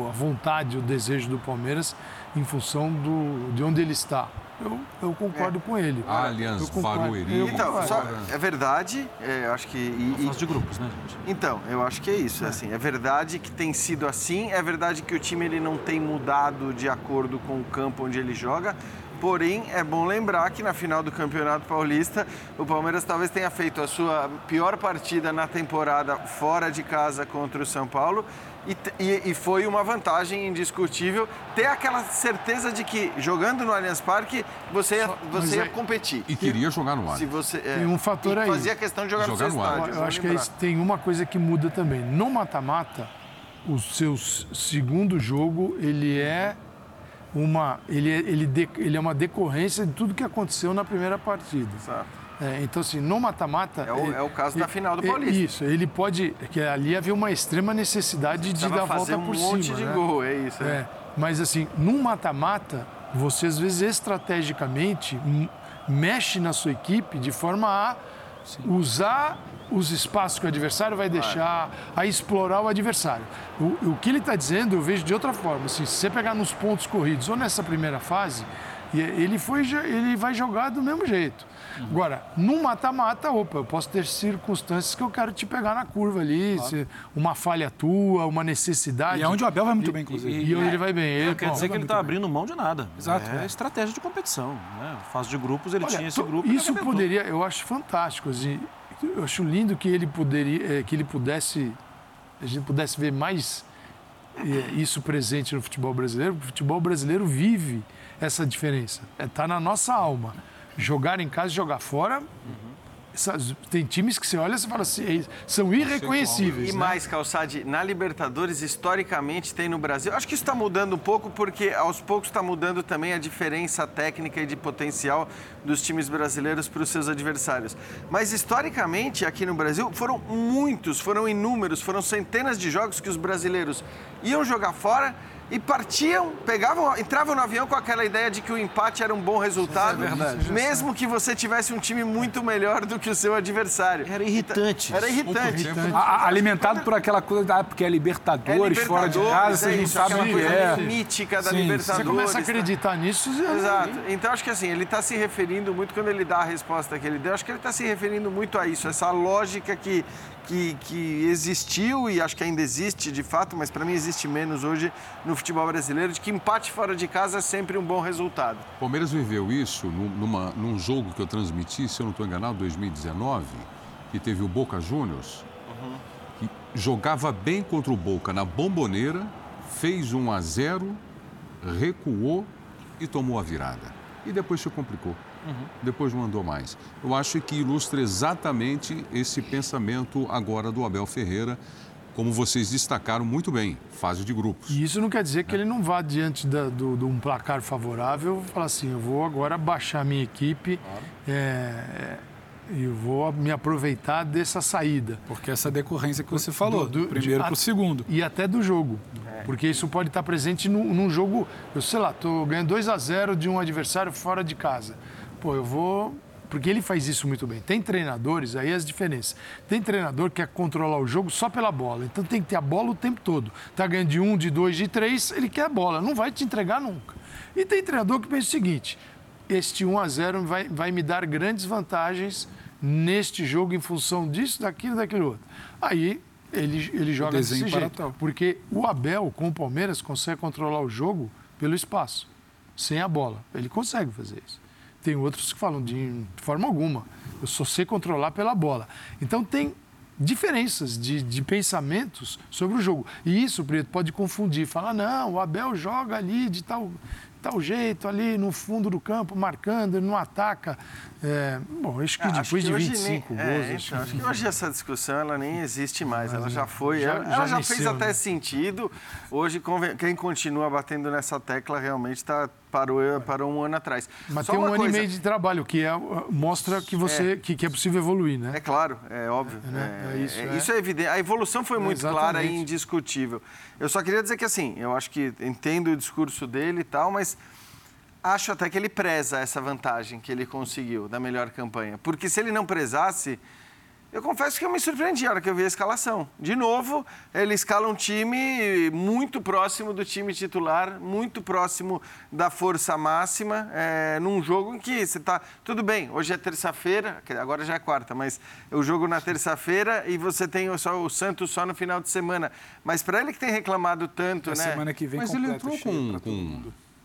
a vontade, o desejo do Palmeiras em função do, de onde ele está eu, eu concordo é. com ele. Allianz, Barueri. Então, só, é verdade, é, eu acho que... E, e, de grupos, né, gente? Então, eu acho que é isso. É. Assim, é verdade que tem sido assim, é verdade que o time ele não tem mudado de acordo com o campo onde ele joga, Porém, é bom lembrar que na final do Campeonato Paulista, o Palmeiras talvez tenha feito a sua pior partida na temporada fora de casa contra o São Paulo e, e, e, foi uma vantagem indiscutível ter aquela certeza de que jogando no Allianz Parque você ia, você ia é, competir. E queria jogar no ar. Se você, é, tem um fator aí. Fazia questão de jogar, jogar no no estádio. Eu acho que tem uma coisa que muda também. No mata-mata, o seu segundo jogo ele é uma ele é, ele, de, ele é uma decorrência de tudo que aconteceu na primeira partida. Exato. É, então, assim, no mata-mata. É, o, é o caso da final do Paulista. Isso, ele pode. que ali havia uma extrema necessidade de dar a volta um por cima. Um monte de né? gol, é isso. É. é. Mas, assim, num mata-mata, você às vezes estrategicamente mexe na sua equipe de forma a Sim. usar os espaços que o adversário vai deixar, a explorar o adversário. O, o que ele está dizendo, eu vejo de outra forma. Assim, se você pegar nos pontos corridos ou nessa primeira fase, ele, foi, ele vai jogar do mesmo jeito. Agora, no mata-mata, opa, eu posso ter circunstâncias que eu quero te pegar na curva ali, claro. uma falha tua, uma necessidade. E é onde o Abel vai muito bem, inclusive. E, e, e ele vai bem. Ele, quer dizer que ele está abrindo mão de nada. Exato. É, é estratégia de competição. Né? Fase de grupos, ele Olha, tinha esse grupo. Isso poderia, eu acho fantástico. Assim, eu acho lindo que ele poderia, eh, que ele pudesse, a gente pudesse ver mais eh, isso presente no futebol brasileiro. O futebol brasileiro vive essa diferença. Está é, na nossa alma jogar em casa e jogar fora. Uhum. Tem times que você olha e fala assim, são irreconhecíveis. E né? mais, Calçade, na Libertadores, historicamente, tem no Brasil. Acho que isso está mudando um pouco, porque aos poucos está mudando também a diferença técnica e de potencial dos times brasileiros para os seus adversários. Mas historicamente, aqui no Brasil, foram muitos, foram inúmeros, foram centenas de jogos que os brasileiros iam jogar fora e partiam, pegavam, entravam no avião com aquela ideia de que o empate era um bom resultado, é verdade. mesmo que você tivesse um time muito melhor do que o seu adversário. Era irritante. Era irritante. A- alimentado por aquela coisa da porque é Libertadores, É fora de Libertadores, casa, vocês é não isso, sabem o aquela que coisa é. mítica da Sim. Libertadores. Você começa a tá? acreditar nisso. e- Exato. Então acho que assim, ele está se referindo muito, quando ele dá a resposta que ele deu, acho que ele está se referindo muito a isso, essa lógica que, que, que existiu e acho que ainda existe de fato, mas para mim existe menos hoje no futebol brasileiro, de que empate fora de casa é sempre um bom resultado. O Palmeiras viveu isso num- numa, num jogo que eu transmiti, se eu não estou enganado, 2019, que teve o Boca Juniors, que jogava bem contra o Boca na bomboneira, fez 1 a 0, recuou e tomou a virada. E depois se complicou. Depois não andou mais. Eu acho que ilustra exatamente esse pensamento agora do Abel Ferreira, como vocês destacaram muito bem, fase de grupos. E isso não quer dizer que ele não vá diante da- do- de um placar favorável e falar assim, eu vou agora baixar minha equipe é, e eu vou me aproveitar dessa saída. Porque essa decorrência que você falou, Do- do primeiro para o segundo. E até do jogo. Porque isso pode estar presente num, num jogo, eu sei lá, tô ganhando 2 a 0 de um adversário fora de casa. Pô, eu vou. Porque ele faz isso muito bem. Tem treinadores, aí as diferenças. Tem treinador que quer controlar o jogo só pela bola. Então tem que ter a bola o tempo todo. Tá ganhando de um, de dois, de três, ele quer a bola. Não vai te entregar nunca. E tem treinador que pensa o seguinte: este 1 a 0 vai, vai me dar grandes vantagens neste jogo em função disso, daquilo, daquilo outro. Aí ele, ele joga desse jeito. tal. Porque o Abel, com o Palmeiras, consegue controlar o jogo pelo espaço, sem a bola. Ele consegue fazer isso. Tem outros que falam de forma alguma. Eu só sei controlar pela bola. Então tem diferenças de, de pensamentos sobre o jogo. E isso, Preto, pode confundir. Falar, não, o Abel joga ali de tal, tal jeito, ali no fundo do campo, marcando, ele não ataca. É, bom, acho que Ah, depois que de hoje 25 nem- gols... é, acho então, que- acho que hoje essa discussão ela nem existe mais, ela já foi, já- ela já já, fez até né? sentido. Hoje quem continua batendo nessa tecla realmente tá, parou, parou um ano atrás. Mas Só tem um ano e coisa, meio de trabalho, que é, mostra que, você, que, que é possível evoluir, né? É claro, é óbvio. né? É, É isso, é- é. isso é evidente. A evolução foi muito clara e Exatamente. indiscutível. Eu só queria dizer que, assim, eu acho que entendo o discurso dele e tal, mas acho até que ele preza essa vantagem que ele conseguiu da melhor campanha. Porque se ele não prezasse, eu confesso que eu me surpreendi a hora que eu vi a escalação. De novo, ele escala um time muito próximo do time titular, muito próximo da força máxima, é, num jogo em que você está. Tudo bem, hoje é terça-feira, agora já é quarta, mas o jogo na terça-feira e você tem o- só o Santos só no final de semana. Mas para ele que tem reclamado tanto, A né? semana que vem Mas ele entrou com,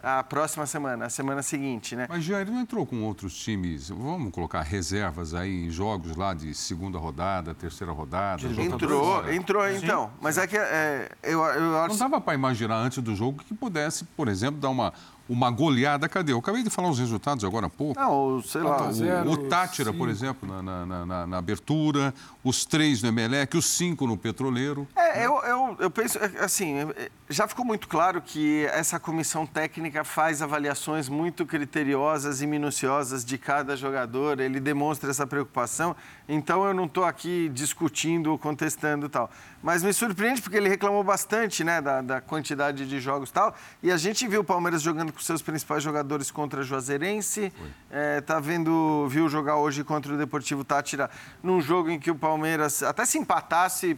A próxima semana, a semana seguinte, né? Mas já ele não entrou com outros times, vamos colocar reservas aí em jogos lá de segunda rodada, terceira rodada. Entrou, entrou então. Mas é que é, eu, eu acho. Não dava para imaginar antes do jogo que pudesse, por exemplo, dar uma, uma goleada. Cadê? Eu acabei de falar os resultados agora há pouco. Não, sei lá. O- zero, o, Tátira, por cinco. exemplo, na, na- na- na- na abertura, os três no Emelec, os cinco no Petroleiro. É, eu, eu, eu penso, é, assim, é, já ficou muito claro que essa comissão técnica faz avaliações muito criteriosas e minuciosas de cada jogador, ele demonstra essa preocupação, então eu não estou aqui discutindo ou contestando e tal. Mas me surpreende porque ele reclamou bastante né, da, da quantidade de jogos e tal, e a gente viu o Palmeiras jogando com seus principais jogadores contra a Juazeirense, é, tá vendo, viu jogar hoje contra o Deportivo Tátira num jogo em que o Palmeiras até se empatasse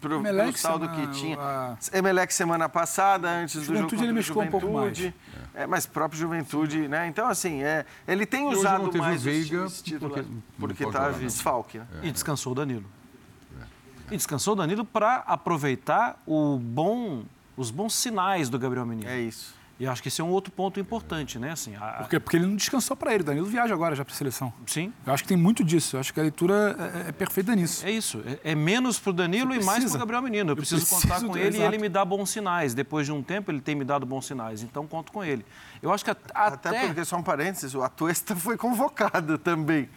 pro, pelo Emelec saldo semana- que tinha. a- Emelec semana passada, antes do jogo Juventude contra ele o machucou um pouco mais. É, mas próprio Juventude, né? Então, assim, é, ele tem hoje usado não teve mais o Veiga, titulares, porque está jogar, não. desfalque, né? E descansou o Danilo. E descansou o Danilo para aproveitar o bom, os bons sinais do Gabriel Menino. É isso. E acho que esse é um outro ponto importante, né? Assim, a- Por quê? Porque ele não descansou para ele. Danilo viaja agora já para a seleção. Sim. Eu acho que tem muito disso. Eu acho que a leitura é, é perfeita nisso. É isso. É, é menos para o Danilo e mais para o Gabriel Menino. Eu, Eu preciso, preciso contar com do- ele e exato. ele me dá bons sinais. Depois de um tempo, ele tem me dado bons sinais. Então, conto com ele. Eu acho que a- até... Até porque, só um parênteses, o Atuesta foi convocado também.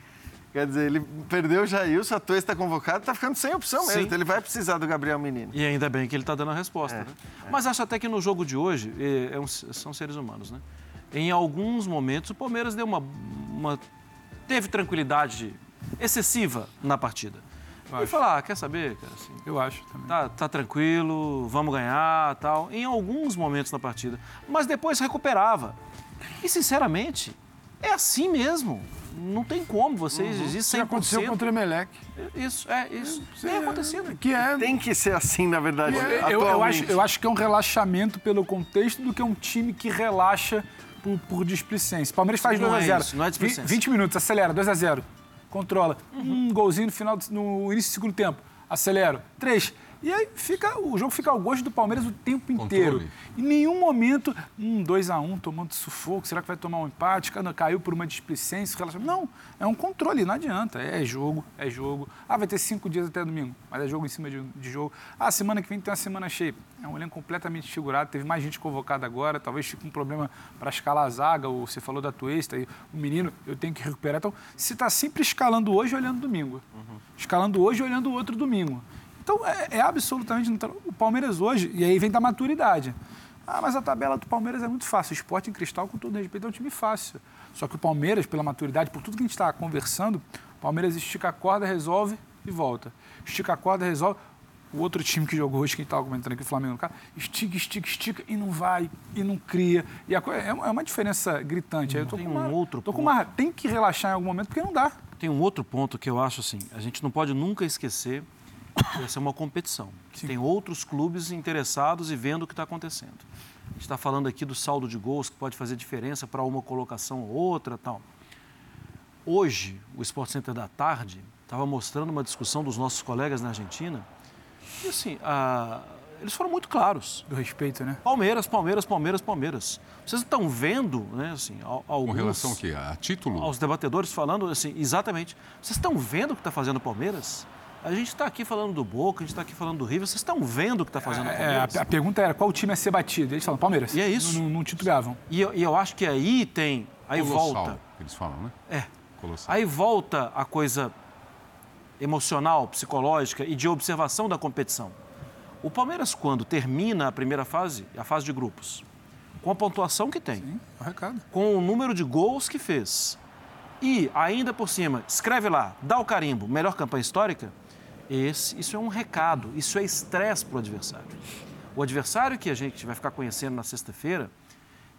Quer dizer, ele perdeu o Jailson, a Atuesta está convocado, está ficando sem opção mesmo. Então ele vai precisar do Gabriel Menino. E ainda bem que ele está dando a resposta. né? Mas acho até que no jogo de hoje, é, é um- são seres humanos, né? Em alguns momentos, o Palmeiras deu uma, uma- teve tranquilidade excessiva na partida. e falar, ah, quer saber, cara? Assim, eu acho também. Tá, tá tranquilo, vamos ganhar tal. Em alguns momentos da partida. Mas depois recuperava. E, sinceramente, é assim mesmo. Não tem como você exigir 100%. Uhum. aconteceu contra o Emelec. Isso, é, isso. Tem é, acontecido. Que é... Tem que ser assim, na verdade. É. Eu, eu, acho, eu acho que é um relaxamento pelo contexto do que um time que relaxa por, por displicência. Palmeiras faz 2x0. Não, é 20 minutos, acelera, 2x0 controla. Uhum. Um golzinho no final, no início do segundo tempo, acelero. Três. E aí fica, o jogo fica ao gosto do Palmeiras o tempo inteiro. Controle. Em nenhum momento, um 2 a 1 um, tomando sufoco, será que vai tomar um empate? Caiu por uma displicência, Não, é um controle, não adianta. É jogo, é jogo. Ah, vai ter cinco dias até domingo, mas é jogo em cima de, de jogo. Ah, semana que vem tem uma semana cheia. É um elenco completamente figurado, teve mais gente convocada agora, talvez fique um problema para escalar a zaga, ou você falou da Tuesta, o menino, eu tenho que recuperar. Então, se está sempre escalando hoje, olhando domingo. Uhum. Escalando hoje, olhando o outro domingo. Então, é, é absolutamente. O Palmeiras hoje, e aí vem da maturidade. Ah, mas a tabela do Palmeiras é muito fácil. O esporte em cristal, com todo respeito, é um time fácil. Só que o Palmeiras, pela maturidade, por tudo que a gente está conversando, o Palmeiras estica a corda, resolve e volta. Estica a corda, resolve. O outro time que jogou hoje, que estava comentando aqui, o Flamengo, cara, estica, estica, estica e não vai, e não cria. E a, é, é uma diferença gritante. Aí eu tô tem com uma, um outro tô ponto. com uma, Tem que relaxar em algum momento, porque não dá. Tem um outro ponto que eu acho assim, a gente não pode nunca esquecer essa é uma competição. Que tem outros clubes interessados e vendo o que está acontecendo. A gente está falando aqui do saldo de gols que pode fazer diferença para uma colocação ou outra tal. Hoje, o Sport Center da tarde estava mostrando uma discussão dos nossos colegas na Argentina e assim, a... eles foram muito claros. Do respeito, né? Palmeiras, Palmeiras, Palmeiras, Palmeiras. Vocês estão vendo, né, assim, alguns... Com relação ao quê? A título? Aos debatedores falando assim, exatamente. Vocês estão vendo o que está fazendo o Palmeiras? A gente está aqui falando do Boca, a gente está aqui falando do River. Vocês estão vendo o que está fazendo o é, Palmeiras? É, a, a, pergunta era qual time é ser batido. Eles falam Palmeiras. E é isso. Não, não titubeavam. E eu, e eu acho que aí tem. Aí Colossal, volta. eles falam, né? É. Colossal. Aí volta a coisa emocional, psicológica e de observação da competição. O Palmeiras, quando termina a primeira fase, a fase de grupos, com a pontuação que tem, Sim, o com o número de gols que fez, e ainda por cima, escreve lá, dá o carimbo, melhor campanha histórica, esse, isso é um recado, isso é estresse para o adversário. O adversário que a gente vai ficar conhecendo na sexta-feira,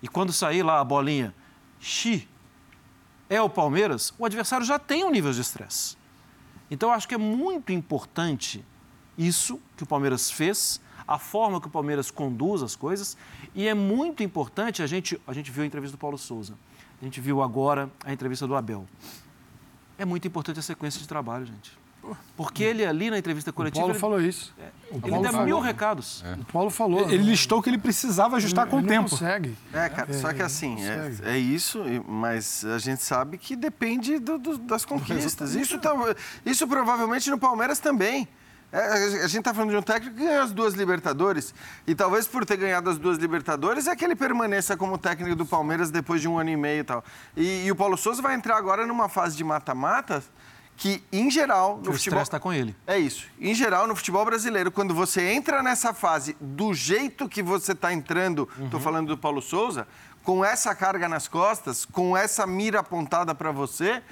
e quando sair lá a bolinha, Xi, é o Palmeiras, o adversário já tem um nível de estresse. Então, eu acho que é muito importante isso que o Palmeiras fez, a forma que o Palmeiras conduz as coisas, e é muito importante, a gente, a gente viu a entrevista do Paulo Souza, a gente viu agora a entrevista do Abel. É muito importante a sequência de trabalho, gente. Porque ele ali na entrevista coletiva. O Paulo ele, falou isso. É, ele deu mil recados. É. O Paulo falou. Ele, ele listou que ele precisava ajustar ele, com o tempo. Não consegue. É, cara, só que assim, é, é, isso, gente a gente sabe que depende do, do, das conquistas. Isso, tá, isso provavelmente no Palmeiras também. É, a gente está falando de um técnico que ganhou as duas Libertadores. E talvez por ter ganhado as duas Libertadores é que ele permaneça como técnico do Palmeiras depois de um ano e meio e tal. E, e o Paulo Souza vai entrar agora numa fase de mata-mata que, em geral, no o futebol. está com ele. É isso. Em geral, no futebol brasileiro, quando você entra nessa fase do jeito que você está entrando, estou uhum. falando do Paulo Souza, com essa carga nas costas, com essa mira apontada para você,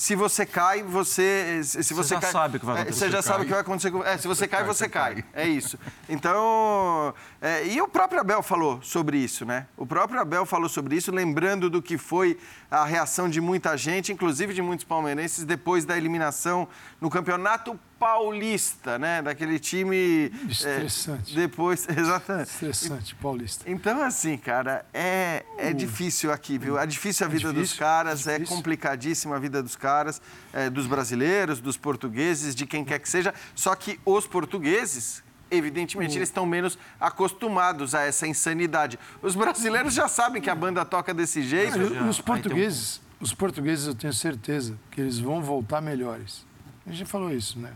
se você cai, você. Se você, você já cai, sabe o que vai acontecer. Você já sabe o que vai acontecer. É, se você, você cai, cai, você cai. cai. É isso. Então. É, e o próprio Abel falou sobre isso, né? O próprio Abel falou sobre isso, lembrando do que foi a reação de muita gente, inclusive de muitos palmeirenses, depois da eliminação no Campeonato Paulista, né? Daquele time. Estressante. É, depois, exatamente. Estressante, Paulista. Então, assim, cara, é, é uh. difícil aqui, viu? É difícil a é vida é difícil, dos caras, é, é complicadíssima a vida dos caras, é, dos brasileiros, dos portugueses, de quem quer que seja. Só que os portugueses, evidentemente, eles estão menos acostumados a essa insanidade. Os brasileiros já sabem que a banda toca desse jeito. Ah, os portugueses, os portugueses, eu tenho certeza que eles vão voltar melhores. A gente falou isso, né?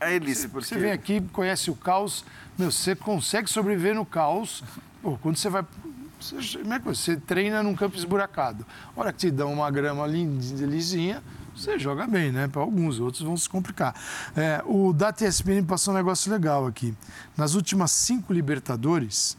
É Elice, porque... Você vem aqui, conhece o caos, meu, você consegue sobreviver no caos. Pô, quando você vai... Você, como é que você treina num campo esburacado. A hora que te dão uma grama lisinha, você joga bem, né? Para alguns, outros vão se complicar. É, o Data ESPN passou um negócio legal aqui. Nas últimas cinco Libertadores,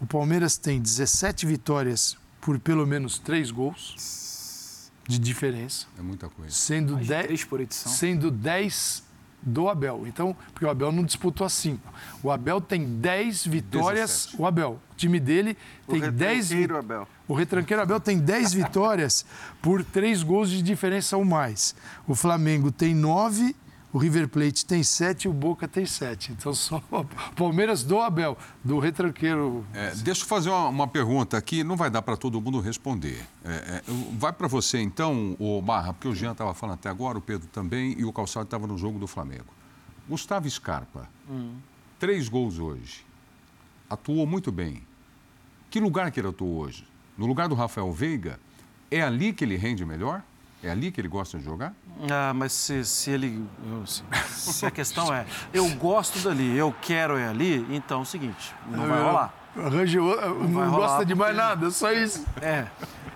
o Palmeiras tem 17 vitórias por pelo menos três gols de diferença. É muita coisa. Sendo 10 por edição. Sendo 10 do Abel. Então, porque o Abel não disputou as cinco. O Abel tem 10 vitórias. 17. O Abel, o time dele tem 10 vitórias. Abel. O retranqueiro Abel tem 10 vitórias por 3 gols de diferença ou mais. O Flamengo tem 9 o River Plate tem sete e o Boca tem sete. Então, só Palmeiras do Abel, do retranqueiro. É, deixa eu fazer uma, uma, pergunta aqui, não vai dar para todo mundo responder. É, é, vai para você, então, o Barra, porque o Jean estava falando até agora, o Pedro também, e o Calçado estava no jogo do Flamengo. Gustavo Scarpa, hum. três gols hoje. Atuou muito bem. Que lugar que ele atuou hoje? No lugar do Rafael Veiga? É ali que ele rende melhor? É ali que ele gosta de jogar? Ah, mas se, se ele. Se, se, a questão é, eu gosto dali, eu quero é ali, então é o seguinte, não vai rolar. Arranje, não, não gosta de mais nada, só isso. É.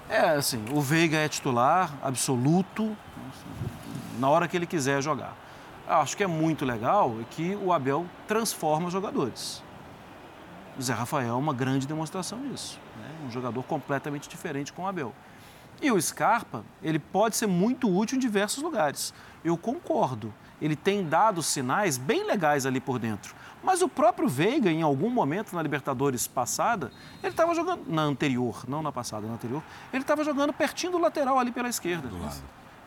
É assim, o Veiga é titular absoluto na hora que ele quiser jogar. Acho que é muito legal que o Abel transforma os jogadores. O Zé Rafael é uma grande demonstração disso. Né? Um jogador completamente diferente com o Abel. E o Scarpa, ele pode ser muito útil em diversos lugares. Eu concordo. Ele tem dado sinais bem legais ali por dentro. Mas o próprio Veiga, em algum momento na Libertadores passada, ele estava jogando. Na anterior, não na passada, na anterior, ele estava jogando pertinho do lateral ali pela esquerda. Do lado.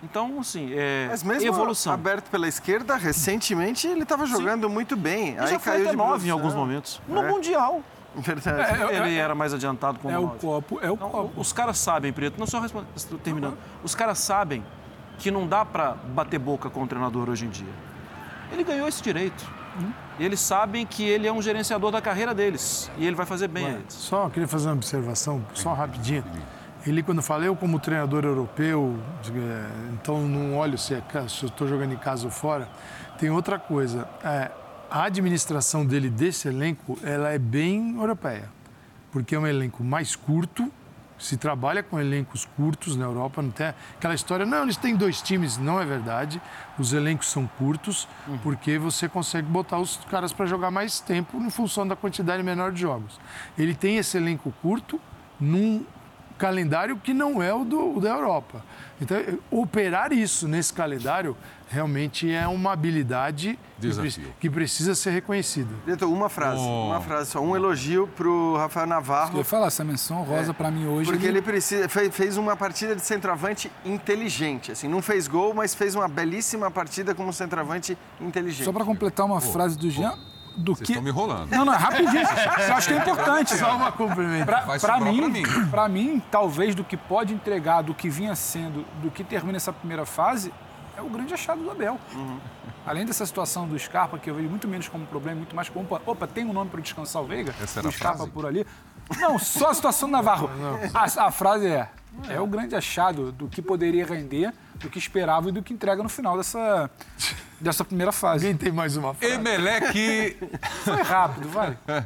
Então, assim, é Mas mesmo evolução. aberto pela esquerda, recentemente ele estava jogando Sim. muito bem. Ele Aí já caiu de nove em alguns momentos. No é. Mundial. Verdade. É, é, ele era mais adiantado com é o copo, é o então, copo. Os caras sabem, Preto, não só terminando. Os caras sabem que não dá para bater boca com o treinador hoje em dia. Ele ganhou esse direito. Hum. E eles sabem que ele é um gerenciador da carreira deles. E ele vai fazer bem Ué, a eles. Só queria fazer uma observação, só rapidinho. Ele, quando fala, eu como treinador europeu, é, então não olho se, é, se eu estou jogando em casa ou fora, tem outra coisa. É, a administração dele desse elenco ela é bem europeia, porque é um elenco mais curto, se trabalha com elencos curtos na Europa, não tem aquela história, não, eles têm dois times, não é verdade. Os elencos são curtos, uhum. porque você consegue botar os caras para jogar mais tempo em função da quantidade menor de jogos. Ele tem esse elenco curto num calendário que não é o do, da Europa. Então, operar isso nesse calendário realmente é uma habilidade que, que, precisa ser reconhecida. Dentro, uma frase, oh. uma frase só, um elogio para o Rafael Navarro. Eu ia falar, essa menção rosa é, para mim hoje. Porque ele, ele precisa, fez, fez, uma partida de centroavante inteligente, assim, não fez gol, mas fez uma belíssima partida como centroavante inteligente. Só para completar uma oh. frase do Jean, oh do Vocês que. estão me enrolando. Não, não, é rapidinho. Eu acho que é importante. Só uma cumprimento. Para mim, mim. mim, talvez do que pode entregar, do que vinha sendo, do que termina essa primeira fase, é o grande achado do Abel. Uhum. Além dessa situação do Scarpa, que eu vejo muito menos como problema, muito mais como. Opa, tem um nome para descansar o Veiga? Essa era o Scarpa frase? por ali. Não, só a situação do Navarro. A, a frase é: é o grande achado do que poderia render, do que esperava e do que entrega no final dessa, dessa primeira fase. Quem tem mais uma frase? Emelec. Foi rápido, vai.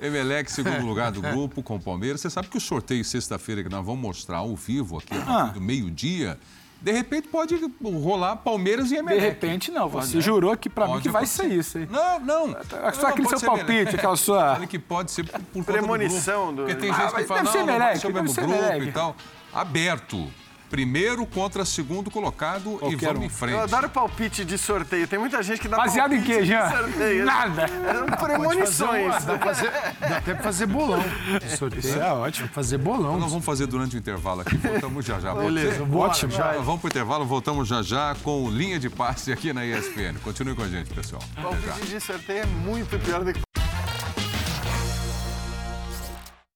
Emelec, segundo lugar do grupo, com o Palmeiras. Você sabe que o sorteio sexta-feira que nós vamos mostrar ao vivo aqui, ah. do meio-dia, de repente pode rolar Palmeiras e Emelec. De repente não, você pode, jurou que para mim que vai ser isso. Hein? Não, não. Só aquele seu palpite, Emelec. aquela sua... Falei que pode ser por, por Premonição do, do... Porque tem ah, gente que fala, não, não vai ser o mesmo grupo e tal. Aberto primeiro contra segundo colocado Qualquer e vamos um. em frente. Eu adoro palpite de sorteio. Tem muita gente que dá Baseado palpite em quê, Jean? sorteio. Nada. É premonições. Dá, fazer, dá até pra fazer bolão de sorteio. Isso é ótimo. Fazer bolão. Então nós vamos fazer durante o intervalo aqui. Voltamos já já. Beleza, ótimo. Já, vamos pro intervalo, voltamos já já com linha de passe aqui na ESPN. Continue com a gente, pessoal. Palpite de sorteio é muito pior do que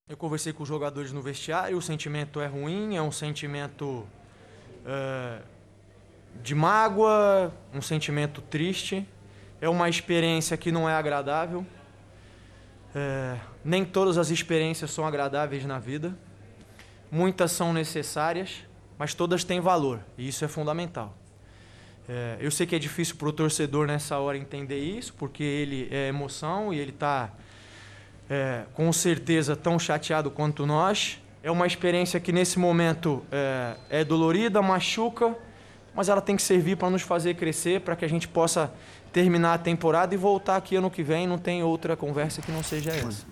Eu conversei com os jogadores no vestiário, o sentimento é ruim, é um sentimento é, de mágoa, um sentimento triste. É uma experiência que não é agradável. É, nem todas as experiências são agradáveis na vida. Muitas são necessárias, mas todas têm valor, e isso é fundamental. É, eu sei que é difícil para o torcedor nessa hora entender isso, porque ele é emoção e ele está é, com certeza tão chateado quanto nós. É uma experiência que nesse momento é, é dolorida, machuca, mas ela tem que servir para nos fazer crescer, para que a gente possa terminar a temporada e voltar aqui ano que vem. Não tem outra conversa que não seja essa.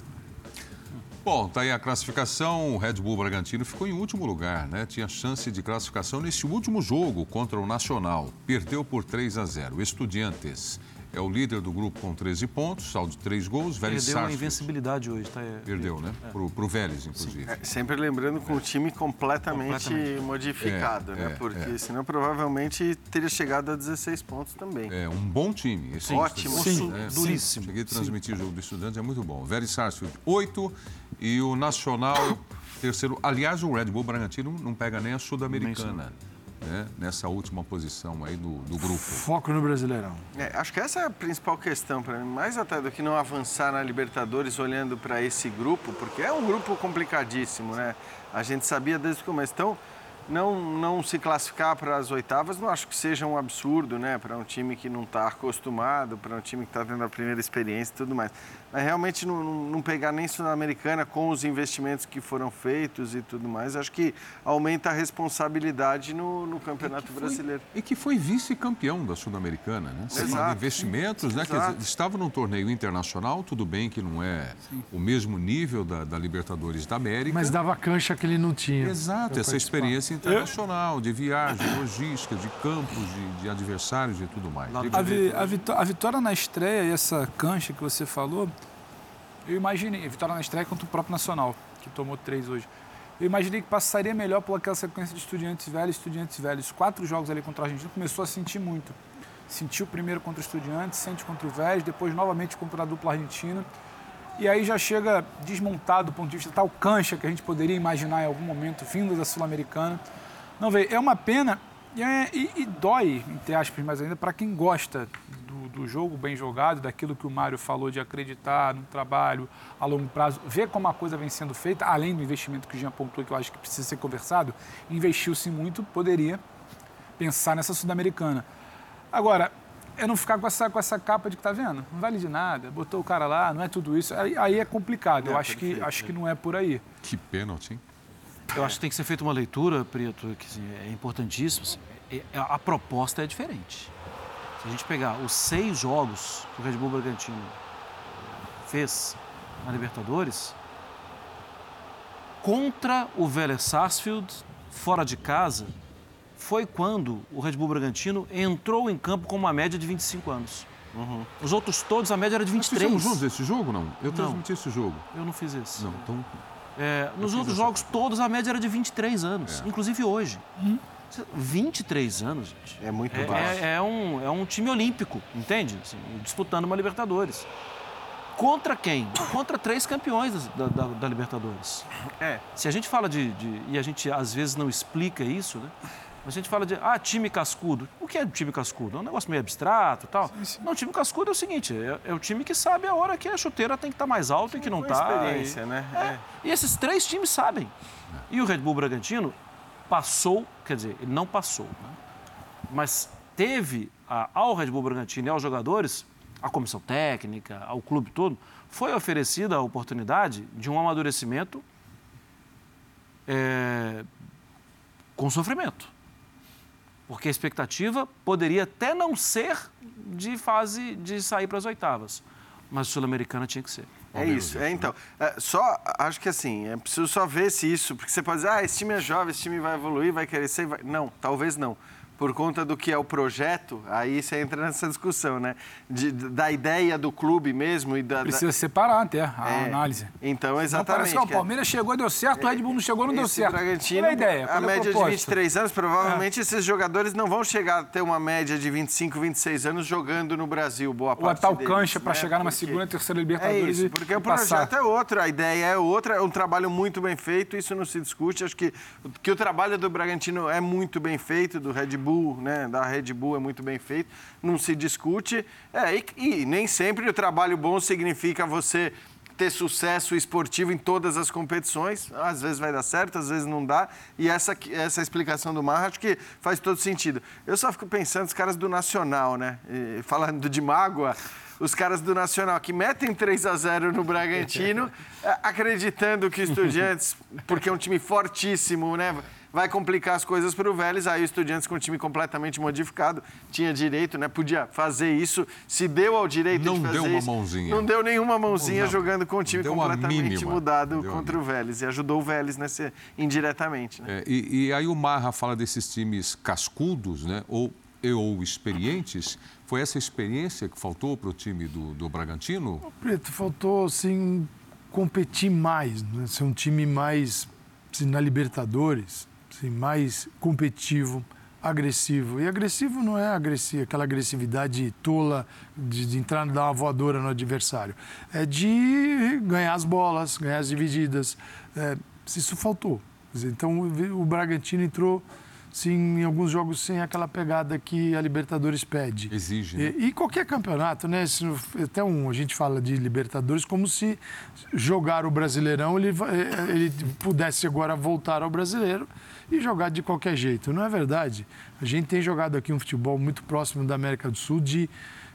Bom, tá aí a classificação. O Red Bull Bragantino ficou em último lugar, né? Tinha chance de classificação nesse último jogo contra o Nacional. Perdeu por 3 a 0. Estudiantes é o líder do grupo com 13 pontos, saldo de 3 gols. Vélez Perdeu a Sarsfield. invencibilidade hoje, tá? Perdeu, né? É. Pro, pro Vélez, inclusive. É, sempre lembrando com o time completamente, Completamente. modificado, É, né? é, Porque é. senão provavelmente teria chegado a 16 pontos também. É um bom time. Esse Ótimo, Estudiantes, sim, duríssimo. Cheguei a transmitir o jogo do Estudiantes, é muito bom. Vélez Sarsfield, 8 e o Nacional, terceiro. Aliás, o Red Bull Bragantino não pega nem a Sul-Americana, né? Nessa última posição aí do, do grupo. Foco no Brasileirão. É, acho que essa é a principal questão para mim, mais até do que não avançar na Libertadores olhando para esse grupo, porque é um grupo complicadíssimo, né? A gente sabia desde o começo. Então, não, não se classificar para as oitavas não acho que seja um absurdo, né? Para um time que não está acostumado, para um time que está tendo a primeira experiência e tudo mais. Mas realmente não, não, pegar nem Sul-Americana com os investimentos que foram feitos e tudo mais, acho que aumenta a responsabilidade no, no Campeonato Brasileiro. E que foi vice-campeão da Sul-Americana, né? Exato. investimentos, né? Exato. dizer, estava num torneio internacional, tudo bem que não é o mesmo nível da, da Libertadores da América. Mas dava cancha que ele não tinha. Exato, essa experiência internacional, de viagem, logística, de campos, de, de adversários e tudo mais. A, vi- a vitó- a vitória na estreia e essa cancha que você falou, eu imaginei. Vitória na estreia contra o próprio Nacional, que tomou três hoje. Eu imaginei que passaria melhor por aquela sequência de estudiantes velhos, estudiantes velhos. Quatro jogos ali contra a Argentina, começou a sentir muito. Sentiu primeiro contra o Estudiantes, sente contra o Vélez, depois novamente contra a dupla argentina. E aí já chega desmontado do ponto de vista tal cancha que a gente poderia imaginar em algum momento, vindo da Sul-Americana. Não veio. É uma pena e, é- e- e dói, entre aspas, mais ainda, para quem gosta do, do jogo bem jogado, daquilo que o Mário falou de acreditar no trabalho a longo prazo, ver como a coisa vem sendo feita, além do investimento que o Jean apontou, que eu acho que precisa ser conversado, investiu-se muito, poderia pensar nessa Sul-Americana. Agora, é não ficar com essa, com essa capa de que tá vendo, não vale de nada, botou o cara lá, não é tudo isso. Aí, aí é complicado, eu É, acho, que, perfeito, acho que não é por aí. Que pênalti, hein? Eu acho que tem que ser feita uma leitura, Preto, que assim, é importantíssima. assim, é- é- A proposta é diferente. Se a gente pegar os seis jogos que o Red Bull Bragantino fez na Libertadores, contra o Vélez Sarsfield, fora de casa, foi quando o Red Bull Bragantino entrou em campo com uma média de 25 anos. Os outros todos, a média era de Nós 23. fizemos juntos esse jogo, não? Eu Não. transmiti esse jogo. Eu não fiz esse. Não, então... É, nos outros essa- jogos todos a média era de 23 anos, É. inclusive hoje. 23 anos, gente. É muito É, baixo. é- é um, é um time olímpico, entende? Assim, disputando uma Libertadores. Contra quem? Contra três campeões da, da- da Libertadores. É. Se a gente fala de, de- E a gente às vezes não explica isso, né? Mas a gente fala de. Ah, time cascudo. O que é time cascudo? É um negócio meio abstrato e tal. Não, time cascudo é o seguinte: é, é o time que sabe a hora que a chuteira tem que estar mais alta e que não está. experiência, né? É. E esses três times sabem. E o Red Bull Bragantino passou, quer dizer, ele não passou, né? mas teve a- ao Red Bull Bragantino e aos jogadores, à comissão técnica, ao clube todo, foi oferecida a oportunidade de um amadurecimento é, com sofrimento. Porque a expectativa poderia até não ser de fase de sair para as oitavas, mas a Sul-Americana tinha que ser. É isso, é então. é, só, acho que assim, é preciso só ver se isso, porque você pode dizer, ah, esse time é jovem, esse time vai evoluir, vai crescer, vai... Não, talvez não. Por conta do que é o projeto, aí você entra nessa discussão, né? De- da ideia do clube mesmo e da... Precisa da... separar até a É, análise. Então, Não exatamente. parece que o que é- Palmeiras chegou, deu certo, o Red Bull não chegou, não deu certo. Bragantino, Qual é a ideia? a Qual é média de proposta? 23 anos, provavelmente esses jogadores não vão chegar a ter uma média de 25, 26 anos jogando no Brasil, boa Ou a parte tal deles, cancha para né? chegar numa Porque- segunda, terceira É Libertadores isso, e porque o passar. projeto é outro, a ideia é outra, é um trabalho muito bem feito, isso não se discute. Acho que, que o trabalho do Bragantino é muito bem feito, do Red Bull, né, da Red Bull é muito bem feito, não se discute. É, e, e nem sempre o trabalho bom significa você ter sucesso esportivo em todas as competições. Às vezes vai dar certo, às vezes não dá. E essa, essa explicação do Marra acho que faz todo sentido. Eu só fico pensando, os caras do Nacional, né? E falando de mágoa, os caras do Nacional que metem 3 a 0 no Bragantino, acreditando que Estudiantes, porque é um time fortíssimo, né? Vai complicar as coisas para o Vélez. Aí o Estudiantes com o time completamente modificado tinha direito, né? Podia fazer isso, se deu ao direito não de fazer deu uma isso. mãozinha. Não deu nenhuma mãozinha Não. jogando com o time completamente mudado Deu contra o Vélez e ajudou o Vélez nesse, indiretamente. Né? É, e, e aí o Marra fala desses times cascudos, né? Ou, ou experientes. Foi essa experiência que faltou para o time do, do Bragantino? Preto, faltou assim competir mais, né? ser um time mais assim, na Libertadores, assim, mais competitivo, agressivo. E agressivo não é agressi aquela agressividade tola de, de entrar dar uma voadora no adversário. É de ganhar as bolas, ganhar as divididas. É, isso faltou. Então o Bragantino entrou sim, em alguns jogos sem aquela pegada que a Libertadores pede. Exige, né? E, e qualquer campeonato, né? Até um, a gente fala de Libertadores como se jogar o Brasileirão ele, va- eh, ele pudesse agora voltar ao brasileiro e jogar de qualquer jeito. Não é verdade. A gente tem jogado aqui um futebol muito próximo da América do Sul de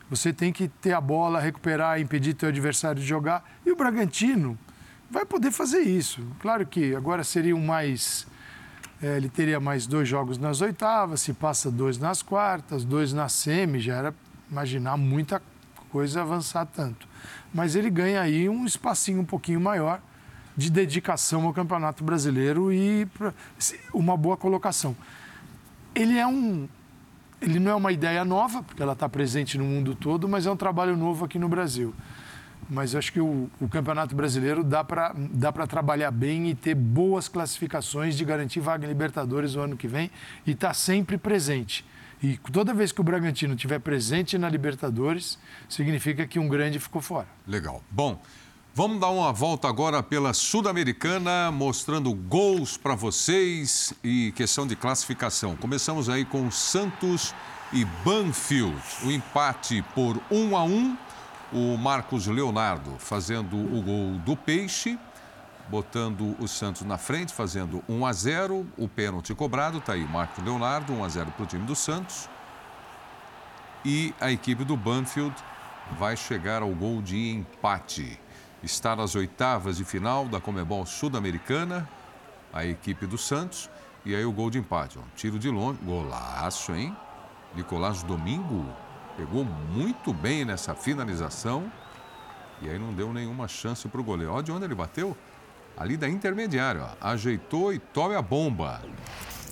você tem que ter a bola, recuperar, impedir teu adversário de jogar. E o Bragantino vai poder fazer isso. Claro que agora seria um mais é, ele teria mais dois jogos nas oitavas, se passa dois nas quartas, dois na semi, já era imaginar muita coisa avançar tanto. Mas ele ganha aí um espacinho um pouquinho maior de dedicação ao Campeonato Brasileiro e uma boa colocação. Ele é um ele não é uma ideia nova, porque ela está presente no mundo todo, mas é um trabalho novo aqui no Brasil. Mas eu acho que o, o Campeonato Brasileiro dá para dá trabalhar bem e ter boas classificações de garantir vaga em Libertadores o ano que vem e estar sempre presente. E toda vez que o Bragantino estiver presente na Libertadores, significa que um grande ficou fora. Legal. Bom, vamos dar uma volta agora pela Sul-Americana, mostrando gols para vocês e questão de classificação. Começamos aí com Santos e Banfield. O empate por 1 a 1. O Marcos Leonardo fazendo o gol do Peixe, botando o Santos na frente, fazendo 1 a 0. O pênalti cobrado, está aí Marcos Leonardo, 1 a 0 para o time do Santos. E a equipe do Banfield vai chegar ao gol de empate. Está nas oitavas de final da Comebol Sul-Americana, a equipe do Santos. E aí o gol de empate. Ó. Tiro de longe, golaço, hein? Nicolás Domingo pegou muito bem nessa finalização. E aí não deu nenhuma chance para o goleiro. Olha de onde ele bateu. Ali da intermediária, ó. Ajeitou e tome a bomba.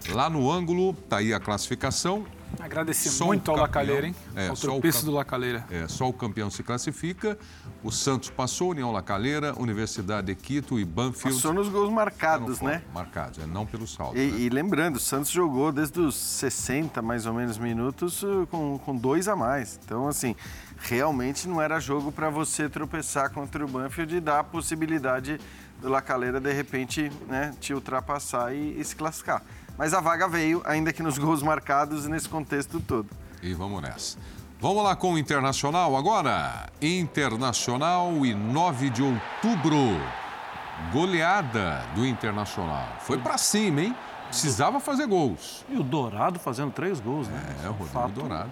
Lá no ângulo, tá aí a classificação. Agradecer Só muito ao Lacalheira, hein? É, ao só o do Lacalheira. É, só o campeão se classifica. O Santos passou, União Lacaleira, Universidade de Quito e Banfield. Passou nos gols marcados, né? Marcados, é não pelo saldo. né? E, e lembrando, o Santos jogou desde os 60, mais ou menos, minutos uh, com, com dois a mais. Então, assim, realmente não era jogo para você tropeçar contra o Banfield e dar a possibilidade do Lacaleira, de repente, né, te ultrapassar e, e se classificar. Mas a vaga veio, ainda que nos gols marcados e nesse contexto todo. E vamos nessa. Vamos lá com o Internacional agora. Internacional e 9 de outubro. Goleada do Internacional. Foi pra cima, hein? Precisava fazer gols. E o Dourado fazendo três gols, né? É, o Rodrigo Fato. Dourado.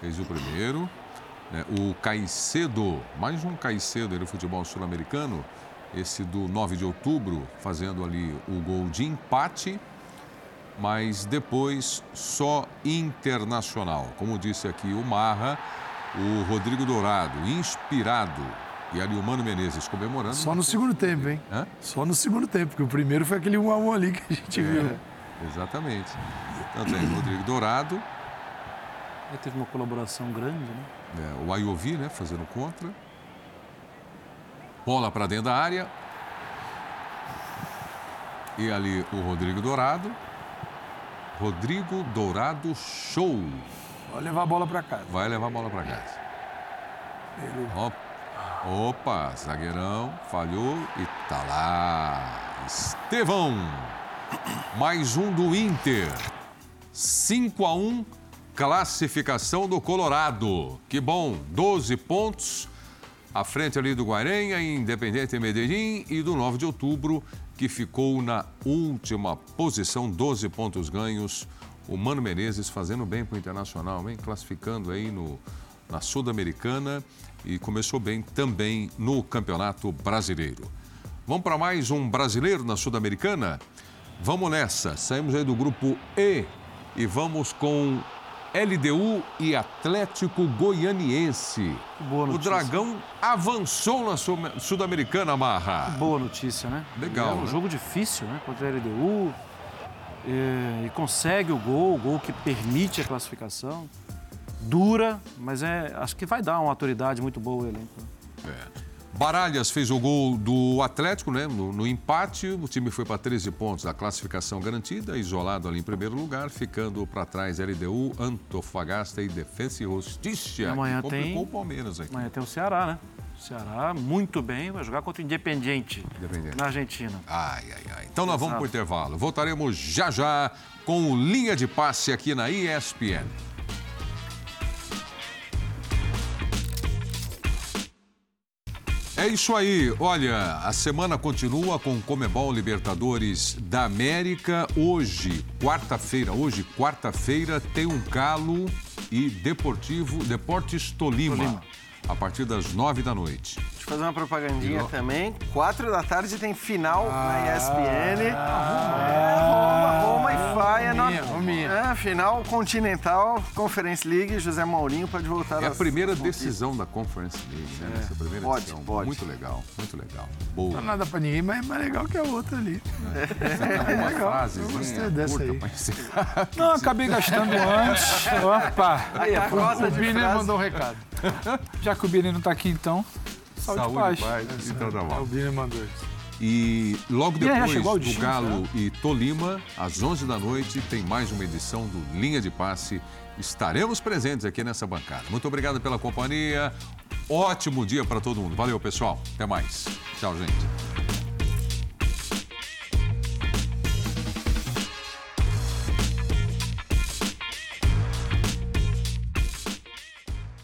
Fez o primeiro. né? O Caicedo, mais um Caicedo no futebol sul-americano. Esse do 9 de outubro, fazendo ali o gol de empate. Mas depois só internacional. Como disse aqui o Marra, o Rodrigo Dourado, inspirado. E ali o Mano Menezes comemorando. Só no segundo tempo, hein? Hã? Só no segundo tempo, porque o primeiro foi aquele 1 a 1 ali que a gente viu. É, exatamente. Então tem o Rodrigo Dourado, Aí teve uma colaboração grande, né? É, o Ayovi, né, fazendo contra. Bola para dentro da área. E ali o Rodrigo Dourado. Rodrigo Dourado Show. Vai levar a bola para casa. Vai levar a bola para casa. Opa, opa, zagueirão, falhou e tá lá. Estevão. Mais um do Inter. 5 a 1 classificação do Colorado. Que bom, 12 pontos à frente ali do Guarenha, Independente Medellín e do 9 de outubro, que ficou na última posição, 12 pontos ganhos. O Mano Menezes fazendo bem para o Internacional, hein? classificando aí no, na Sul-Americana e começou bem também no Campeonato Brasileiro. Vamos para mais um brasileiro na Sul-Americana? Vamos nessa. Saímos aí do grupo E e vamos com LDU e Atlético Goianiense. Boa notícia. O Dragão avançou na Sul-Americana, Marra. Boa notícia, né? Legal. É um né? jogo difícil, né? Contra a LDU. É, e consegue o gol, o gol que permite a classificação. Dura, mas é, acho que vai dar uma autoridade muito boa ao elenco. É. Baralhas fez o gol do Atlético, né? No, no empate, o time foi para 13 pontos, a classificação garantida, isolado ali em primeiro lugar, ficando para trás LDU, Antofagasta e Defensa e Justiça. Amanhã que complicou tem o Palmeiras aqui. Amanhã tem o Ceará, né? O Ceará muito bem, vai jogar contra o Independiente, Independiente. na Argentina. Ai, ai, ai. Então nós vamos para o intervalo. Voltaremos já já com o Linha de Passe aqui na ESPN. É isso aí. Olha, a semana continua com Comebol Libertadores da América. Hoje, quarta-feira, hoje, quarta-feira, tem um Galo e Deportivo, Deportes Tolima, Tolima. A partir das nove da noite. Deixa eu fazer uma propagandinha também. Quatro da tarde tem final Ah, na ESPN. É, Roma, Roma e Faia. Rominha, Rominha. É, final continental, Conference League. José Maurinho pode voltar É a primeira decisão da Conference League, né? Nessa primeira pode, edição. pode. Muito legal, muito legal. Não Boa. dá nada pra ninguém, mas é mais legal que a outra ali. É uma legal. frase, Eu gostei dessa aí. Não, acabei gastando antes. Opa! Aí, a O frase. mandou um recado. Já que o Bini não tá aqui, então. Saúde, Saúde paz. paz. Então tá O bom. Biner mandou isso. E logo depois o do Galo e Tolima, às 11 da noite, tem mais uma edição do Linha de Passe. Estaremos presentes aqui nessa bancada. Muito obrigado pela companhia. Ótimo dia para todo mundo. Valeu, pessoal. Até mais. Tchau, gente.